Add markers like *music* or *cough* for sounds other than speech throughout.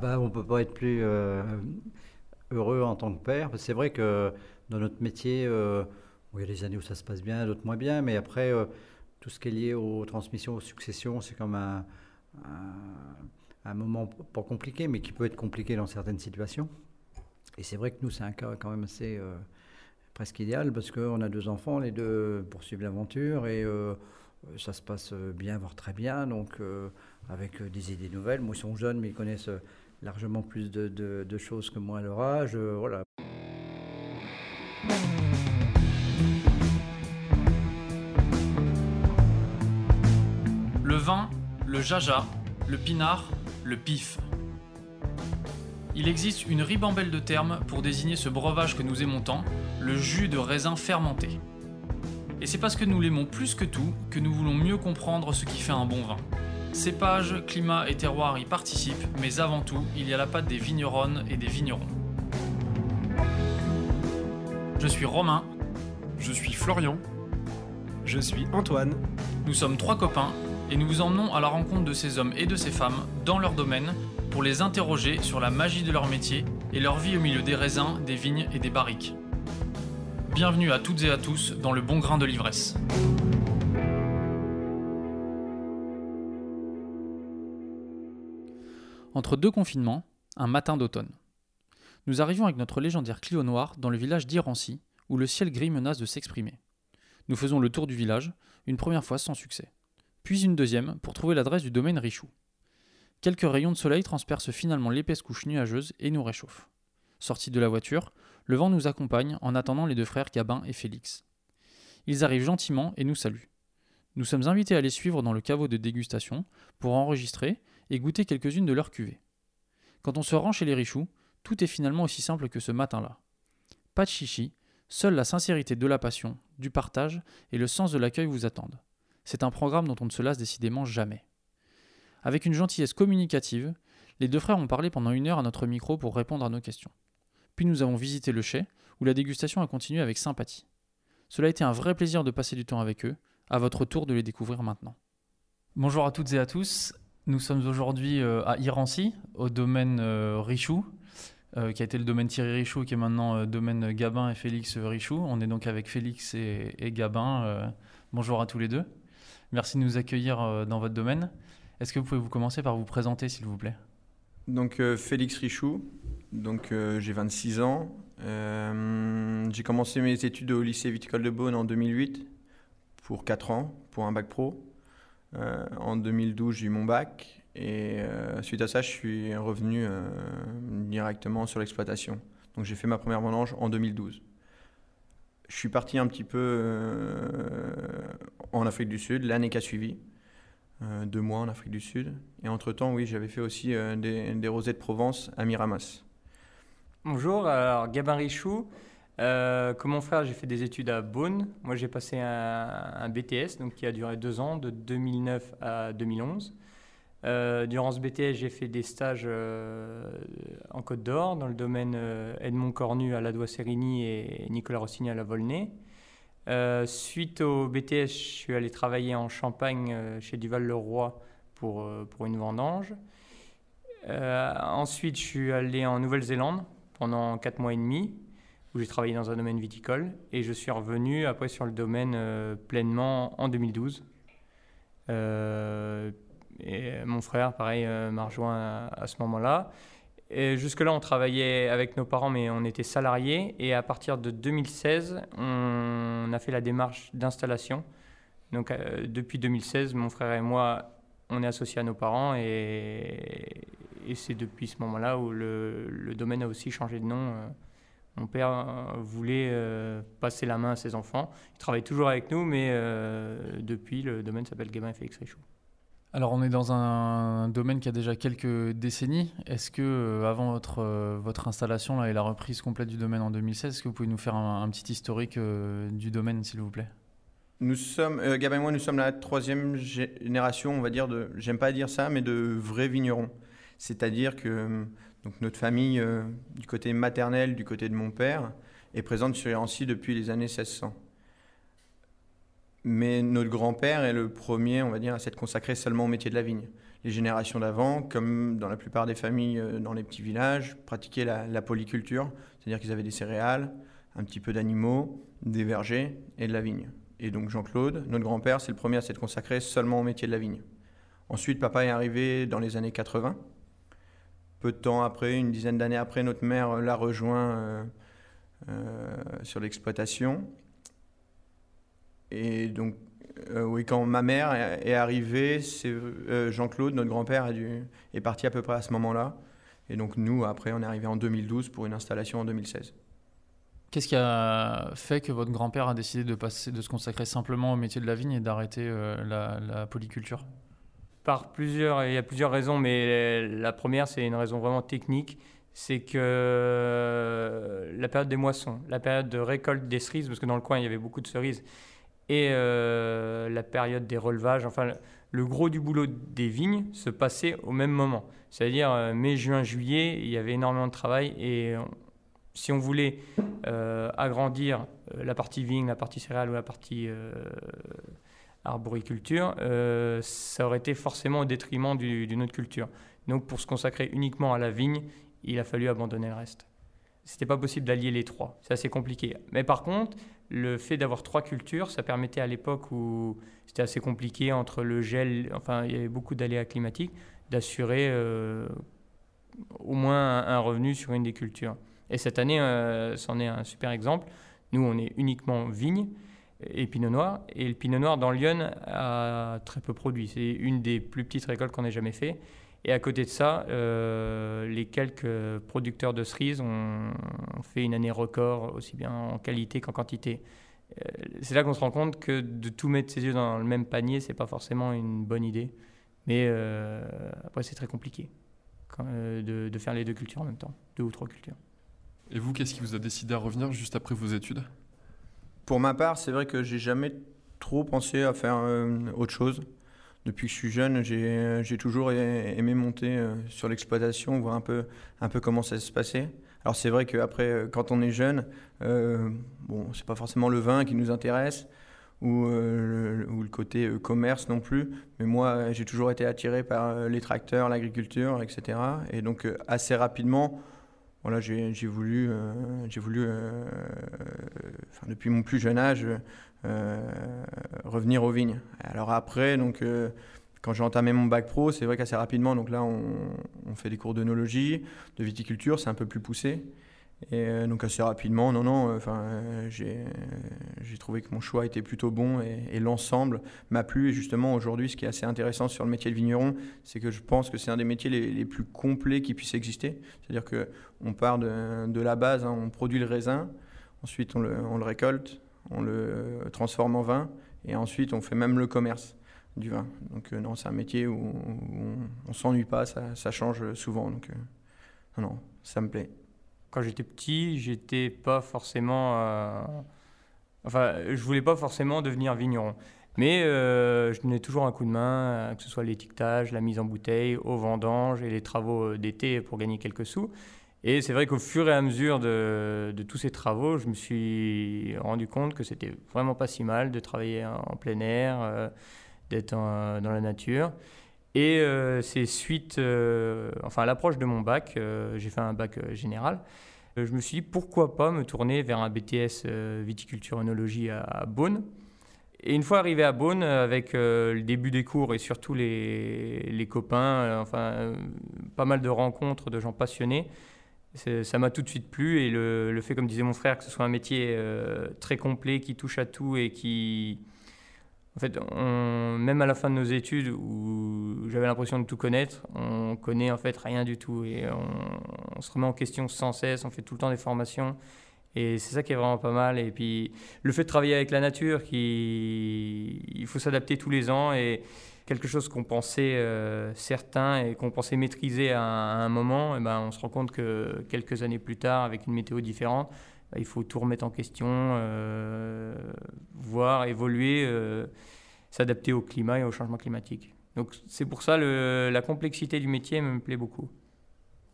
bah, on ne peut pas être plus heureux en tant que père. C'est vrai que dans notre métier, il y a des années où ça se passe bien, d'autres moins bien, mais après, tout ce qui est lié aux transmissions, aux successions, c'est comme un, un, moment pas compliqué, mais qui peut être compliqué dans certaines situations. Et c'est vrai que nous, c'est un cas quand même assez euh, presque idéal parce qu'on a deux enfants, les deux poursuivent l'aventure et euh, ça se passe bien, voire très bien. Donc, euh, avec des idées nouvelles. Moi, ils sont jeunes, mais ils connaissent largement plus de, choses que moi à leur voilà. Le vin, le jaja, le pinard, le pif. Il existe une ribambelle de termes pour désigner ce breuvage que nous aimons tant, le jus de raisin fermenté. Et c'est parce que nous l'aimons plus que tout que nous voulons mieux comprendre ce qui fait un bon vin. Cépage, climat et terroir y participent, mais avant tout, il y a la patte des vigneronnes et des vignerons. Je suis Romain. Je suis Florian. Je suis Antoine. Nous sommes trois copains et nous vous emmenons à la rencontre de ces hommes et de ces femmes dans leur domaine pour les interroger sur la magie de leur métier et leur vie au milieu des raisins, des vignes et des barriques. Bienvenue à toutes et à tous dans le bon grain de l'ivresse. Entre deux confinements, un matin d'automne. Nous arrivons avec notre légendaire Clio noir dans le village d'Irancy, où le ciel gris menace de s'exprimer. Nous faisons le tour du village, une première fois sans succès puis une deuxième pour trouver l'adresse du domaine Richoux. Quelques rayons de soleil transpercent finalement l'épaisse couche nuageuse et nous réchauffent. Sortis de la voiture, le vent nous accompagne en attendant les deux frères Gabin et Félix. Ils arrivent gentiment et nous saluent. Nous sommes invités à les suivre dans le caveau de dégustation pour enregistrer et goûter quelques-unes de leurs cuvées. Quand on se rend chez les Richoux, tout est finalement aussi simple que ce matin-là. Pas de chichi, seule la sincérité de la passion, du partage et le sens de l'accueil vous attendent. C'est un programme dont on ne se lasse décidément jamais. Avec une gentillesse communicative, les deux frères ont parlé pendant une heure à notre micro pour répondre à nos questions. Puis nous avons visité le chai, où la dégustation a continué avec sympathie. Cela a été un vrai plaisir de passer du temps avec eux, à votre tour de les découvrir maintenant. Bonjour à toutes et à tous, nous sommes aujourd'hui euh, à Irancy, au domaine euh, Richoux, euh, qui a été le domaine Thierry Richoux, qui est maintenant domaine Gabin et Félix Richoux. On est donc avec Félix et, Gabin. bonjour à tous les deux. Merci de nous accueillir dans votre domaine. Est-ce que vous pouvez vous commencer par vous présenter, s'il vous plaît? Donc, Félix Richoux, donc j'ai 26 ans. j'ai commencé mes études au lycée viticole de Beaune en 2008 pour 4 ans, pour un bac pro. En 2012, j'ai eu mon bac et suite à ça, je suis revenu directement sur l'exploitation. Donc, j'ai fait ma première vendange en 2012. Je suis parti un petit peu euh, en Afrique du Sud l'année qui a suivi, euh, deux mois en Afrique du Sud. Et entre-temps, oui, j'avais fait aussi euh, des, rosés de Provence à Miramas. Bonjour, alors Gabin Richou. Comme mon frère, j'ai fait des études à Beaune. Moi, j'ai passé un, BTS donc, qui a duré deux ans, de 2009 à 2011. Euh, durant ce BTS, j'ai fait des stages euh, en Côte d'Or, dans le domaine euh, Edmond Cornu à la Doigt-Sérigny et Nicolas Rossini à Volnay. suite au BTS, je suis allé travailler en Champagne chez Duval-le-Roi pour, pour une vendange. ensuite, je suis allé en Nouvelle-Zélande pendant 4 mois et demi, où j'ai travaillé dans un domaine viticole. Et je suis revenu après sur le domaine pleinement en 2012. Et mon frère, pareil, euh, m'a rejoint à, ce moment-là. Jusque-là, on travaillait avec nos parents, mais on était salariés. Et à partir de 2016, on a fait la démarche d'installation. Donc, euh, depuis 2016, mon frère et moi, on est associés à nos parents. Et, c'est depuis ce moment-là où le, domaine a aussi changé de nom. Euh, mon père voulait passer la main à ses enfants. Il travaille toujours avec nous, mais depuis, le domaine s'appelle Gabin Félix Richoux. Alors on est dans un domaine qui a déjà quelques décennies. Est-ce que euh, avant votre, euh, votre installation là, et la reprise complète du domaine en 2016, est-ce que vous pouvez nous faire un, petit historique euh, du domaine s'il vous plaît? Nous sommes, Gabin et moi, nous sommes la troisième génération, on va dire, de, j'aime pas dire ça, mais de vrais vignerons. C'est-à-dire que donc, notre famille, du côté maternel, du côté de mon père, est présente sur Annecy depuis les années 1600. Mais notre grand-père est le premier, on va dire, à s'être consacré seulement au métier de la vigne. Les générations d'avant, comme dans la plupart des familles euh, dans les petits villages, pratiquaient la, la polyculture, c'est-à-dire qu'ils avaient des céréales, un petit peu d'animaux, des vergers et de la vigne. Et donc Jean-Claude, notre grand-père, c'est le premier à s'être consacré seulement au métier de la vigne. Ensuite, papa est arrivé dans les années 80. Peu de temps après, une dizaine d'années après, notre mère l'a rejoint euh, euh, sur l'exploitation. Et donc, euh, oui, quand ma mère est, arrivée, c'est euh, Jean-Claude, notre grand-père, est parti à peu près à ce moment-là. Et donc nous, après, on est arrivé en 2012 pour une installation en 2016. Qu'est-ce qui a fait que votre grand-père a décidé de, se consacrer simplement au métier de la vigne et d'arrêter euh, la polyculture? Par plusieurs, il y a plusieurs raisons, mais la première, c'est une raison vraiment technique. C'est que la période des moissons, la période de récolte des cerises, parce que dans le coin, il y avait beaucoup de cerises, et euh, la période des relevages, enfin, le gros du boulot des vignes se passait au même moment. C'est-à-dire euh, mai, juin, juillet, il y avait énormément de travail et si on voulait euh, agrandir la partie vigne, la partie céréales ou la partie arboriculture, euh, ça aurait été forcément au détriment du- d'une autre culture. Donc pour se consacrer uniquement à la vigne, il a fallu abandonner le reste. C'était pas possible d'allier les trois, c'est assez compliqué. Mais par contre, le fait d'avoir trois cultures, ça permettait à l'époque où c'était assez compliqué entre le gel, enfin il y avait beaucoup d'aléas climatiques, d'assurer euh, au moins un, un revenu sur une des cultures. Et cette année, euh, c'en est un super exemple. Nous, on est uniquement vigne et pinot noir. Et le pinot noir dans Lyon a très peu produit. C'est une des plus petites récoltes qu'on ait jamais fait. Et à côté de ça, euh, les quelques producteurs de cerises ont, fait une année record, aussi bien en qualité qu'en quantité. Euh, c'est là qu'on se rend compte que de tout mettre ses yeux dans le même panier, c'est pas forcément une bonne idée. Mais euh, après, c'est très compliqué de faire les deux cultures en même temps, deux ou trois cultures. Et vous, qu'est-ce qui vous a décidé à revenir juste après vos études? Pour ma part, c'est vrai que j'ai jamais trop pensé à faire euh, autre chose. Depuis que je suis jeune, j'ai j'ai toujours aimé monter euh, sur l'exploitation, voir un peu, comment ça se passait. Alors c'est vrai qu'après, euh, quand on est jeune, euh, bon, c'est pas forcément le vin qui nous intéresse ou, euh, le, côté euh, commerce non plus. Mais moi, euh, j'ai toujours été attiré par euh, les tracteurs, l'agriculture, etc. Et donc euh, assez rapidement, voilà, j'ai voulu, euh, j'ai voulu euh, enfin, depuis mon plus jeune âge, euh, revenir aux vignes. Alors après, donc, euh, quand j'ai entamé mon bac pro, c'est vrai qu'assez rapidement, donc là, on, fait des cours d'œnologie, de viticulture, c'est un peu plus poussé. Et euh, donc assez rapidement, non, non, euh, enfin, euh, j'ai euh, j'ai trouvé que mon choix était plutôt bon et, l'ensemble m'a plu. Et justement, aujourd'hui, ce qui est assez intéressant sur le métier de vigneron, c'est que je pense que c'est un des métiers les, plus complets qui puissent exister. C'est-à-dire que on part de, de la base, hein, on produit le raisin, ensuite on le, on le récolte, on le transforme en vin, et ensuite on fait même le commerce du vin. Donc euh, non, c'est un métier où, on, ne s'ennuie pas, ça, ça change souvent. Donc euh, non, non, ça me plaît. Quand j'étais petit, j'étais pas forcément. euh, Enfin, je voulais pas forcément devenir vigneron. Mais euh, je donnais toujours un coup de main, euh, que ce soit l'étiquetage, la mise en bouteille, au vendange et les travaux euh, d'été pour gagner quelques sous. Et c'est vrai qu'au fur et à mesure de, tous ces travaux, je me suis rendu compte que c'était vraiment pas si mal de travailler en, plein air, d'être dans la nature. Et c'est suite, enfin à l'approche de mon bac, j'ai fait un bac général. Euh, je me suis dit pourquoi pas me tourner vers un BTS euh, viticulture œnologie à, Beaune. Et une fois arrivé à Beaune, euh, avec le début des cours et surtout les, copains, enfin pas mal de rencontres de gens passionnés, ça m'a tout de suite plu. Et le, fait, comme disait mon frère, que ce soit un métier très complet qui touche à tout et qui, en fait, même à la fin de nos études où j'avais l'impression de tout connaître, on connaît en fait rien du tout et on, se remet en question sans cesse, on fait tout le temps des formations et c'est ça qui est vraiment pas mal. Et puis le fait de travailler avec la nature, qui, il faut s'adapter tous les ans et quelque chose qu'on pensait euh, certain et qu'on pensait maîtriser à un, moment, eh ben, on se rend compte que quelques années plus tard, avec une météo différente, il faut tout remettre en question, euh, voir, évoluer, euh, s'adapter au climat et au changement climatique. Donc c'est pour ça le, la complexité du métier me plaît beaucoup.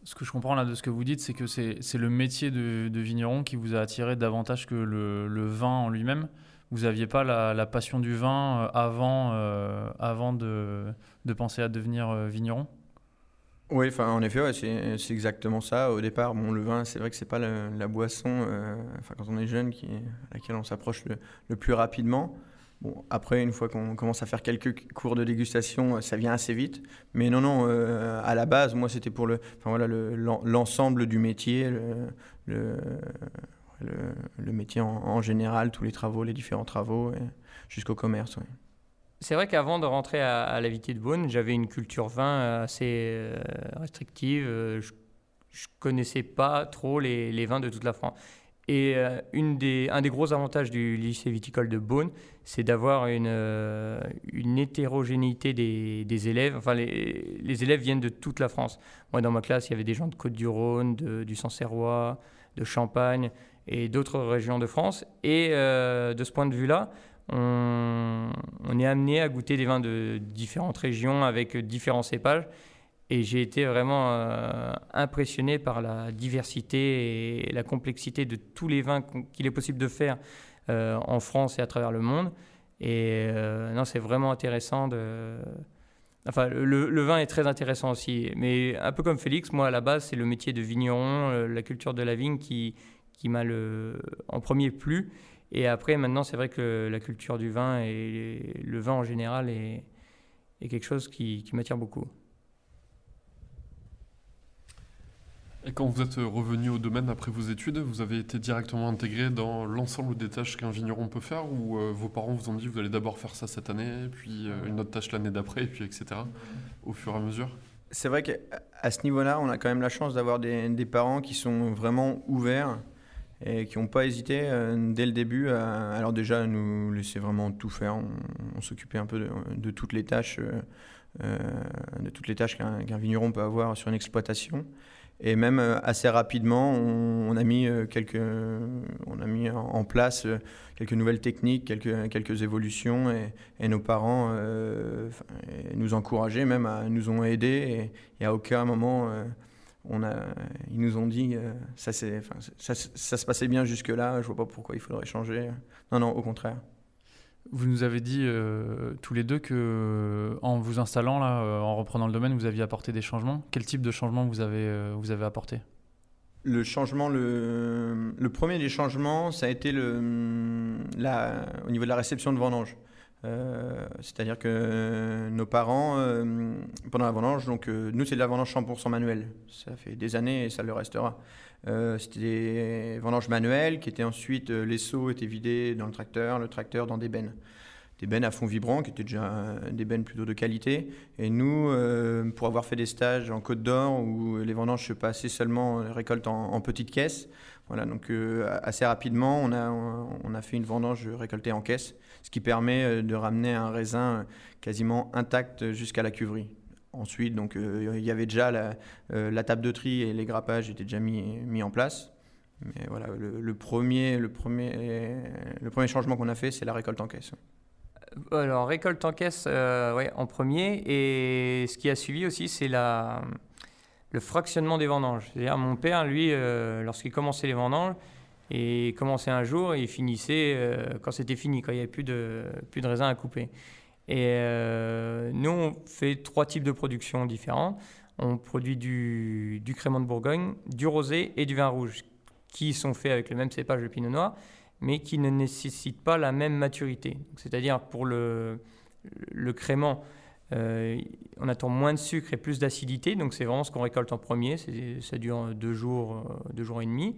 Ce que je comprends là de ce que vous dites, c'est que c'est le métier de, vigneron qui vous a attiré davantage que le, vin en lui-même. vous n'aviez pas la, passion du vin avant, avant de, de, penser à devenir vigneron? Oui, en effet, c'est exactement ça. Au départ, bon, le vin, c'est vrai que c'est pas la, boisson, euh, quand on est jeune, à laquelle on s'approche le, plus rapidement. Bon, après, une fois qu'on commence à faire quelques cours de dégustation, ça vient assez vite. Mais non, non, euh, à la base, moi, c'était pour le, voilà, l'ensemble le, du métier, le, métier en, général, tous les travaux, les différents travaux, jusqu'au commerce. C'est vrai qu'avant de rentrer à, à la Vitier de Beaune, j'avais une culture vin assez euh, restrictive. Euh, je, ne connaissais pas trop les, vins de toute la France. Et euh, un des gros avantages du lycée viticole de Beaune, c'est d'avoir une, hétérogénéité des, élèves. Enfin, les, les, élèves viennent de toute la France. Moi, dans ma classe, il y avait des gens de Côte-du-Rhône, du Sancerrois, de Champagne et d'autres régions de France. Et de ce point de vue-là, on, est amené à goûter des vins de différentes régions avec différents cépages. Et j'ai été vraiment euh, impressionné par la diversité et la complexité de tous les vins qu'il est possible de faire euh, en France et à travers le monde. Et euh, non, c'est vraiment intéressant de. Enfin, le, vin est très intéressant aussi. Mais un peu comme Félix, moi à la base, c'est le métier de vigneron, la culture de la vigne qui, qui m'a en premier plu. Et après, maintenant, c'est vrai que la culture du vin et le vin en général est, est quelque chose qui, qui m'attire beaucoup. Et quand vous êtes revenu au domaine après vos études, vous avez été directement intégré dans l'ensemble des tâches qu'un vigneron peut faire ou euh, vos parents vous ont dit vous allez d'abord faire ça cette année, puis euh, une autre tâche l'année d'après, puis etc. au fur et à mesure? C'est vrai qu'à ce niveau-là, on a quand même la chance d'avoir des, des, parents qui sont vraiment ouverts et qui n'ont pas hésité euh, dès le début à alors déjà nous laisser vraiment tout faire. On, s'occupait un peu de, toutes les tâches, euh, euh de toutes les tâches qu'un vigneron peut avoir sur une exploitation. Et même euh, assez rapidement, on, a mis quelques, on a mis en place quelques nouvelles techniques, quelques, quelques évolutions, et, et nos parents euh, nous encourageaient, même nous ont aidés, et, et à aucun moment on a, ils nous ont dit euh, ça, enfin, ça, ça, se passait bien jusque-là, je vois pas pourquoi il faudrait changer. Non, non, au contraire. Vous nous avez dit euh, tous les deux que en vous installant là, euh, en reprenant le domaine, vous aviez apporté des changements. Quel type de changement vous avez, vous avez apporté? Le changement, le, le, premier des changements, ça a été le, la, au niveau de la réception de vendange. Euh, c'est-à-dire que nos parents, euh, pendant la vendange, donc euh, nous c'est de la vendange 100% manuelle. Ça fait des années et ça le restera. C'était des vendanges manuelles qui étaient ensuite, les seaux étaient vidés dans le tracteur, le tracteur dans des bennes. Des bennes à fond vibrant qui étaient déjà des bennes plutôt de qualité. Et nous, pour avoir fait des stages en Côte d'Or où les vendanges se passaient seulement récolte en, en petites caisses, voilà, donc assez rapidement, on a, on a fait une vendange récoltée en caisse ce qui permet euh, de ramener un raisin euh, quasiment intact jusqu'à la cuverie. Ensuite, donc, euh, il y avait déjà la, table de tri et les grappages étaient déjà mis, mis en place. Mais voilà, le, premier, le, premier, le premier changement qu'on a fait, c'est la récolte en caisse. Alors, récolte en caisse, ouais, en premier. Et ce qui a suivi aussi, c'est la, le fractionnement des vendanges. C'est-à-dire, mon père, lui, lorsqu'il commençait les vendanges, et commençait un jour et finissait euh, quand c'était fini, quand il n'y avait plus de, plus de raisin à couper. Et euh, nous, on fait trois types de production différents. On produit du, du crément de Bourgogne, du rosé et du vin rouge, qui sont faits avec le même cépage de pinot noir, mais qui ne nécessitent pas la même maturité. C'est-à-dire pour le, le crément, euh, on attend moins de sucre et plus d'acidité, donc c'est vraiment ce qu'on récolte en premier. Ça dure deux jours, deux jours et demi.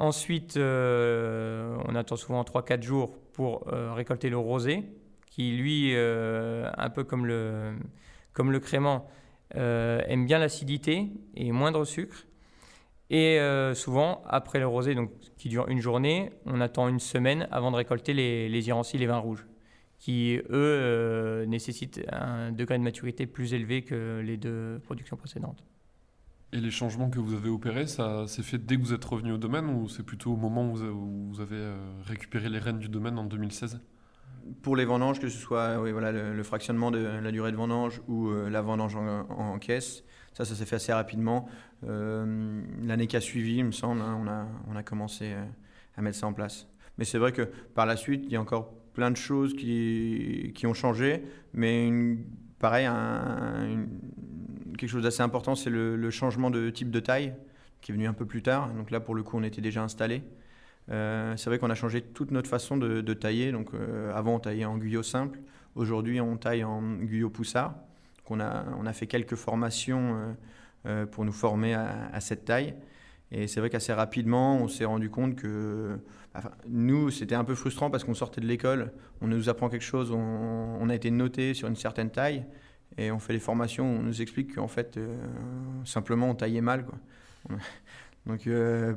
Ensuite, euh, on attend souvent 3-4 jours pour euh, récolter le rosé, qui lui, euh, un peu comme le, comme crément, aime bien l'acidité et moindre sucre. Et souvent, après le rosé, donc, qui dure une journée, on attend une semaine avant de récolter les, les les vins rouges, qui, eux, nécessitent un degré de maturité plus élevé que les deux productions précédentes. Et les changements que vous avez opérés, ça s'est fait dès que vous êtes revenu au domaine ou c'est plutôt au moment où vous avez euh, récupéré les rênes du domaine en 2016 Pour les vendanges, que ce soit voilà, le, fractionnement de la durée de vendange ou euh, la vendange en, caisse, ça, ça s'est fait assez rapidement. Euh, l'année qui a suivi, il me semble, hein, on, a, commencé à mettre ça en place. Mais c'est vrai que par la suite, il y a encore plein de choses qui, ont changé. Mais pareil, un, une- quelque chose d'assez important, c'est le, changement de type de taille qui est venu un peu plus tard. Donc là, pour le coup, on était déjà installé. Euh, c'est vrai qu'on a changé toute notre façon de, tailler. Donc euh, avant, on taillait en guyot simple. Aujourd'hui, on taille en guyot poussard. On, a, on a fait quelques formations euh, pour nous former à, cette taille. Et c'est vrai qu'assez rapidement, on s'est rendu compte que nous, c'était un peu frustrant parce qu'on sortait de l'école, on nous apprend quelque chose, on a été noté sur une certaine taille, et on fait les formations on nous explique qu'en fait, euh, simplement, on taillait mal. Quoi. *laughs* Donc, euh,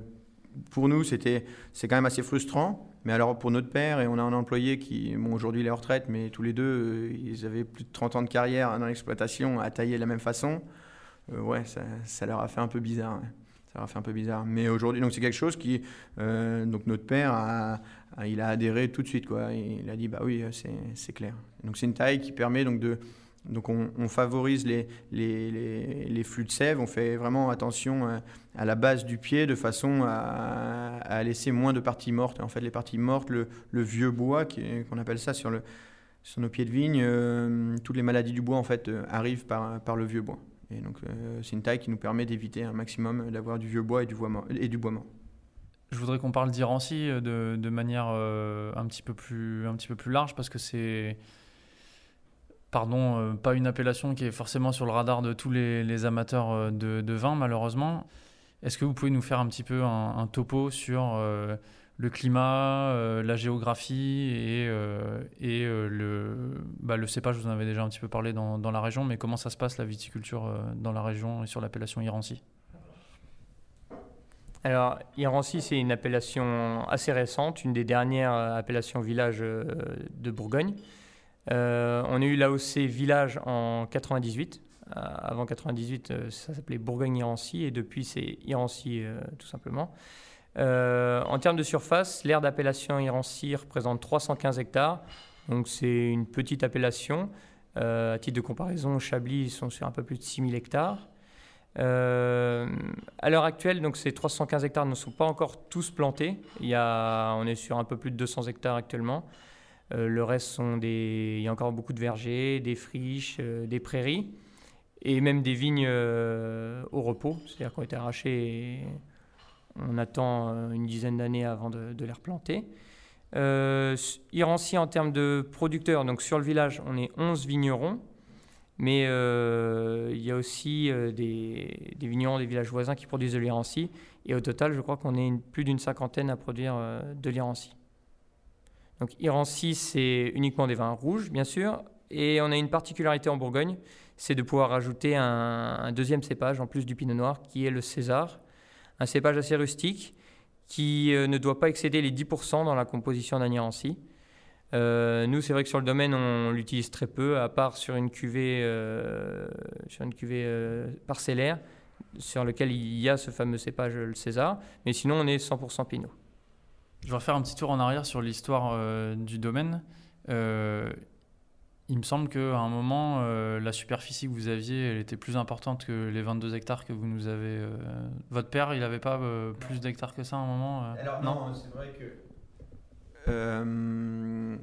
pour nous, c'était, c'est quand même assez frustrant. Mais alors, pour notre père, et on a un employé qui, bon, aujourd'hui, il est en retraite, mais tous les deux, euh, ils avaient plus de 30 ans de carrière dans l'exploitation à tailler de la même façon. Ouais, ça, ça leur a fait un peu bizarre. Ça leur a fait un peu bizarre. Mais aujourd'hui, donc c'est quelque chose qui, donc notre père, il a adhéré tout de suite, quoi. Il a dit, bah oui, c'est, c'est clair. Donc c'est une taille qui permet donc de, donc on, favorise les, les, les, flux de sève, on fait vraiment attention à, à la base du pied de façon à, à laisser moins de parties mortes. En fait, les parties mortes, le, vieux bois, qu'on appelle ça sur, le, sur nos pieds de vigne, euh, toutes les maladies du bois en fait euh, arrivent par, par le vieux bois. Et donc euh, c'est une taille qui nous permet d'éviter un maximum d'avoir du vieux bois et du bois mort. Je voudrais qu'on parle d'Irancy euh, de, de manière euh, un, petit peu plus, un petit peu plus large parce que c'est, pardon, euh, pas une appellation qui est forcément sur le radar de tous les, amateurs euh, de, vin malheureusement. Est-ce que vous pouvez nous faire un petit peu un, topo sur euh, le climat, la géographie et, et le, bah, le cépage, vous en avez déjà un petit peu parlé dans, dans la région, mais comment ça se passe la viticulture dans la région et sur l'appellation Irancy? Alors, Irancy, c'est une appellation assez récente, une des dernières appellations village de Bourgogne. Euh, on a eu l'AOC village en 98. Euh, avant 98, euh, ça s'appelait Bourgogne-Irancy et depuis, c'est Irancy tout simplement. En termes de surface, l'aire d'appellation Irancy représente 315 hectares. Donc, c'est une petite appellation. À titre de comparaison, Chablis sont sur un peu plus de 6000 hectares. À l'heure actuelle, donc ces 315 hectares ne sont pas encore tous plantés. Il y a, on est sur un peu plus de 200 hectares actuellement. Euh, le reste sont des, il y a encore beaucoup de vergers, des friches, euh, des prairies et même des vignes euh, au repos, c'est-à-dire qui ont été arrachées. Et on attend une dizaine d'années avant de, les replanter. Euh, Irancy en termes de producteurs, donc sur le village, on est 11 vignerons. Mais il y a aussi des, vignerons des villages voisins qui produisent de l'irancy. Et au total, je crois qu'on est plus d'une cinquantaine à produire de l'irancy. Donc irancy, c'est uniquement des vins rouges, bien sûr. Et on a une particularité en Bourgogne, c'est de pouvoir ajouter un, deuxième cépage en plus du pinot noir, qui est le César. Un cépage assez rustique, qui euh, ne doit pas excéder les 10% dans la composition d'un irancy. Euh, nous, c'est vrai que sur le domaine, on l'utilise très peu, à part sur une cuvée, euh, euh, parcellaire, sur lequel il y a ce fameux cépage, le César. Mais sinon, on est 100% Pinot. Je vais refaire un petit tour en arrière sur l'histoire euh, du domaine. Euh, il me semble qu'à un moment, euh, la superficie que vous aviez, elle était plus importante que les 22 hectares que vous nous avez. Votre père, il n'avait pas plus d'hectares que ça à un moment Alors non, c'est vrai que.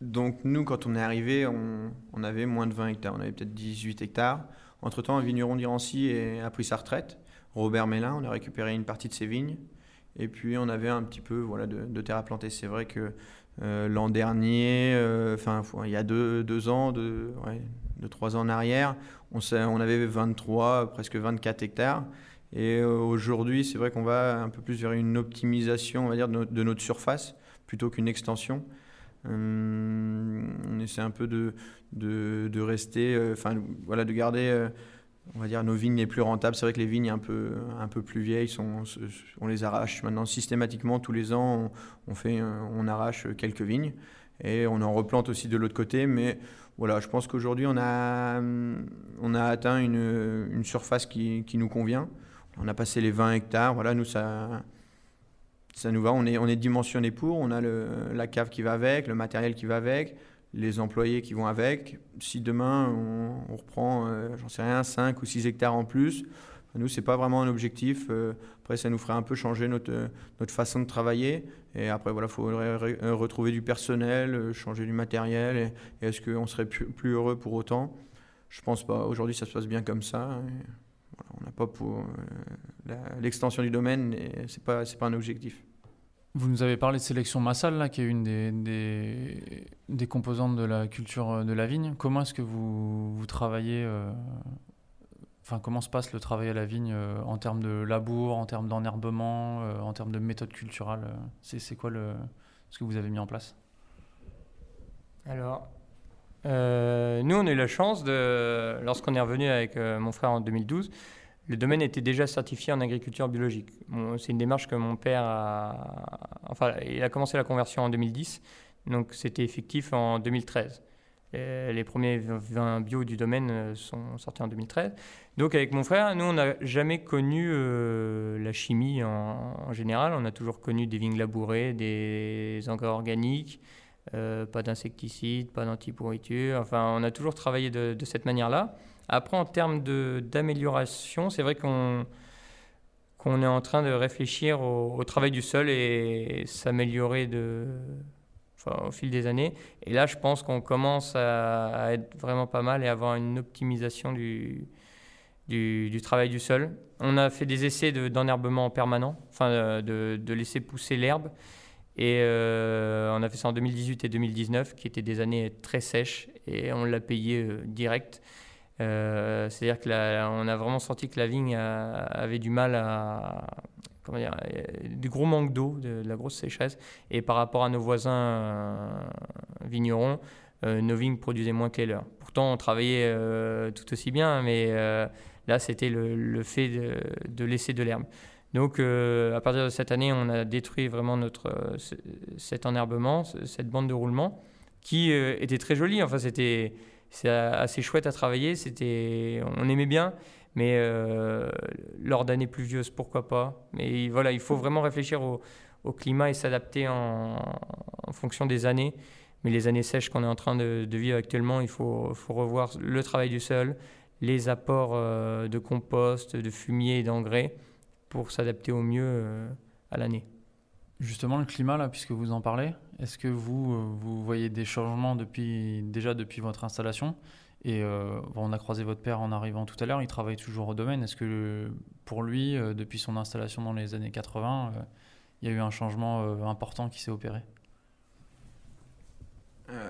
Donc nous, quand on est arrivé, on, on avait moins de 20 hectares, on avait peut-être 18 hectares. Entre-temps, un vigneron d'Irancy a pris sa retraite. Robert Mélin, on a récupéré une partie de ses vignes. Et puis on avait un petit peu voilà, de, de terre à planter. C'est vrai que euh, l'an dernier, euh, enfin il y a deux, ans, deux, deux, trois ans en arrière, on, avait 23, presque 24 hectares. Et euh, aujourd'hui, c'est vrai qu'on va un peu plus vers une optimisation, on va dire, de notre, surface plutôt qu'une extension. Hum, on essaie un peu de, de, rester, enfin voilà, de garder, on va dire, nos vignes les plus rentables. C'est vrai que les vignes un peu, un peu plus vieilles, sont, on les arrache maintenant systématiquement tous les ans. On, on fait, on arrache quelques vignes et on en replante aussi de l'autre côté, mais voilà, je pense qu'aujourd'hui on a, on a atteint une, une surface qui, qui nous convient. On a passé les 20 hectares. Voilà, nous, ça, ça nous va. On est, on est dimensionné pour. On a le, la cave qui va avec, le matériel qui va avec, les employés qui vont avec. Si demain, on, reprend, euh, j'en sais rien, 5 ou 6 hectares en plus, Nous, c'est pas vraiment un objectif. Euh, après, ça nous ferait un peu changer notre, notre façon de travailler. Et après, voilà, il faudrait retrouver du personnel, changer du matériel. Et, est-ce qu'on serait plus, heureux pour autant? Je pense pas. Aujourd'hui, ça se passe bien comme ça. on n'a pas pour l'extension du domaine, c'est pas c'est pas un objectif. Vous nous avez parlé de sélection massale, là, qui est une des, des, composantes de la culture de la vigne. Comment est-ce que vous, vous travaillez euh, Enfin, comment se passe le travail à la vigne euh, en termes de labour, en termes d'enherbement, euh, en termes de méthode culturelle C'est quoi le, ce que vous avez mis en place? Alors, nous, on a eu la chance, de, lorsqu'on est revenu avec mon frère en 2012, le domaine était déjà certifié en agriculture biologique. c'est une démarche que mon père a. Enfin, il a commencé la conversion en 2010, donc c'était effectif en 2013. les premiers vins bio du domaine euh, sont sortis en 2013. Donc avec mon frère, nous, on n'a jamais connu euh, la chimie en, général. On a toujours connu des vignes labourées, des engrais organiques, euh, pas d'insecticides, pas d'antipourriture. Enfin, on a toujours travaillé de cette manière-là. Après, en termes d'amélioration, c'est vrai qu'on qu'on est en train de réfléchir au, travail du sol et s'améliorer de, au fil des années. Et là, je pense qu'on commence à, être vraiment pas mal et avoir une optimisation du, du, travail du sol. On a fait des essais d'enherbement permanent, enfin de, de, laisser pousser l'herbe. Et euh, on a fait ça en 2018 et 2019, qui étaient des années très sèches, et on l'a payé euh, direct. Euh, c'est-à-dire qu'on a vraiment senti que la vigne avait du mal à. Comment dire Du gros manque d'eau, de, la grosse sécheresse. Et par rapport à nos voisins euh, vignerons, euh, nos vignes produisaient moins que les leurs. Pourtant, on travaillait tout aussi bien, mais là, c'était le, fait de, laisser de l'herbe. Donc, à partir de cette année, on a détruit vraiment notre, cet enherbement, cette bande de roulement, qui était très jolie. Enfin, c'était c'est assez chouette à travailler. C'était, on aimait bien, mais euh, lors d'années pluvieuses, pourquoi pas. Mais voilà, il faut vraiment réfléchir au, climat et s'adapter en, fonction des années. Mais les années sèches qu'on est en train de, vivre actuellement, il faut, revoir le travail du sol, les apports euh, de compost, de fumier et d'engrais pour s'adapter au mieux euh, à l'année. Justement, le climat, puisque vous en parlez, est-ce que vous, euh, vous voyez des changements depuis, déjà depuis votre installation? Et euh, on a croisé votre père en arrivant tout à l'heure, il travaille toujours au domaine. Est-ce que pour lui, euh, depuis son installation dans les années 80, il y a eu un changement important qui s'est opéré?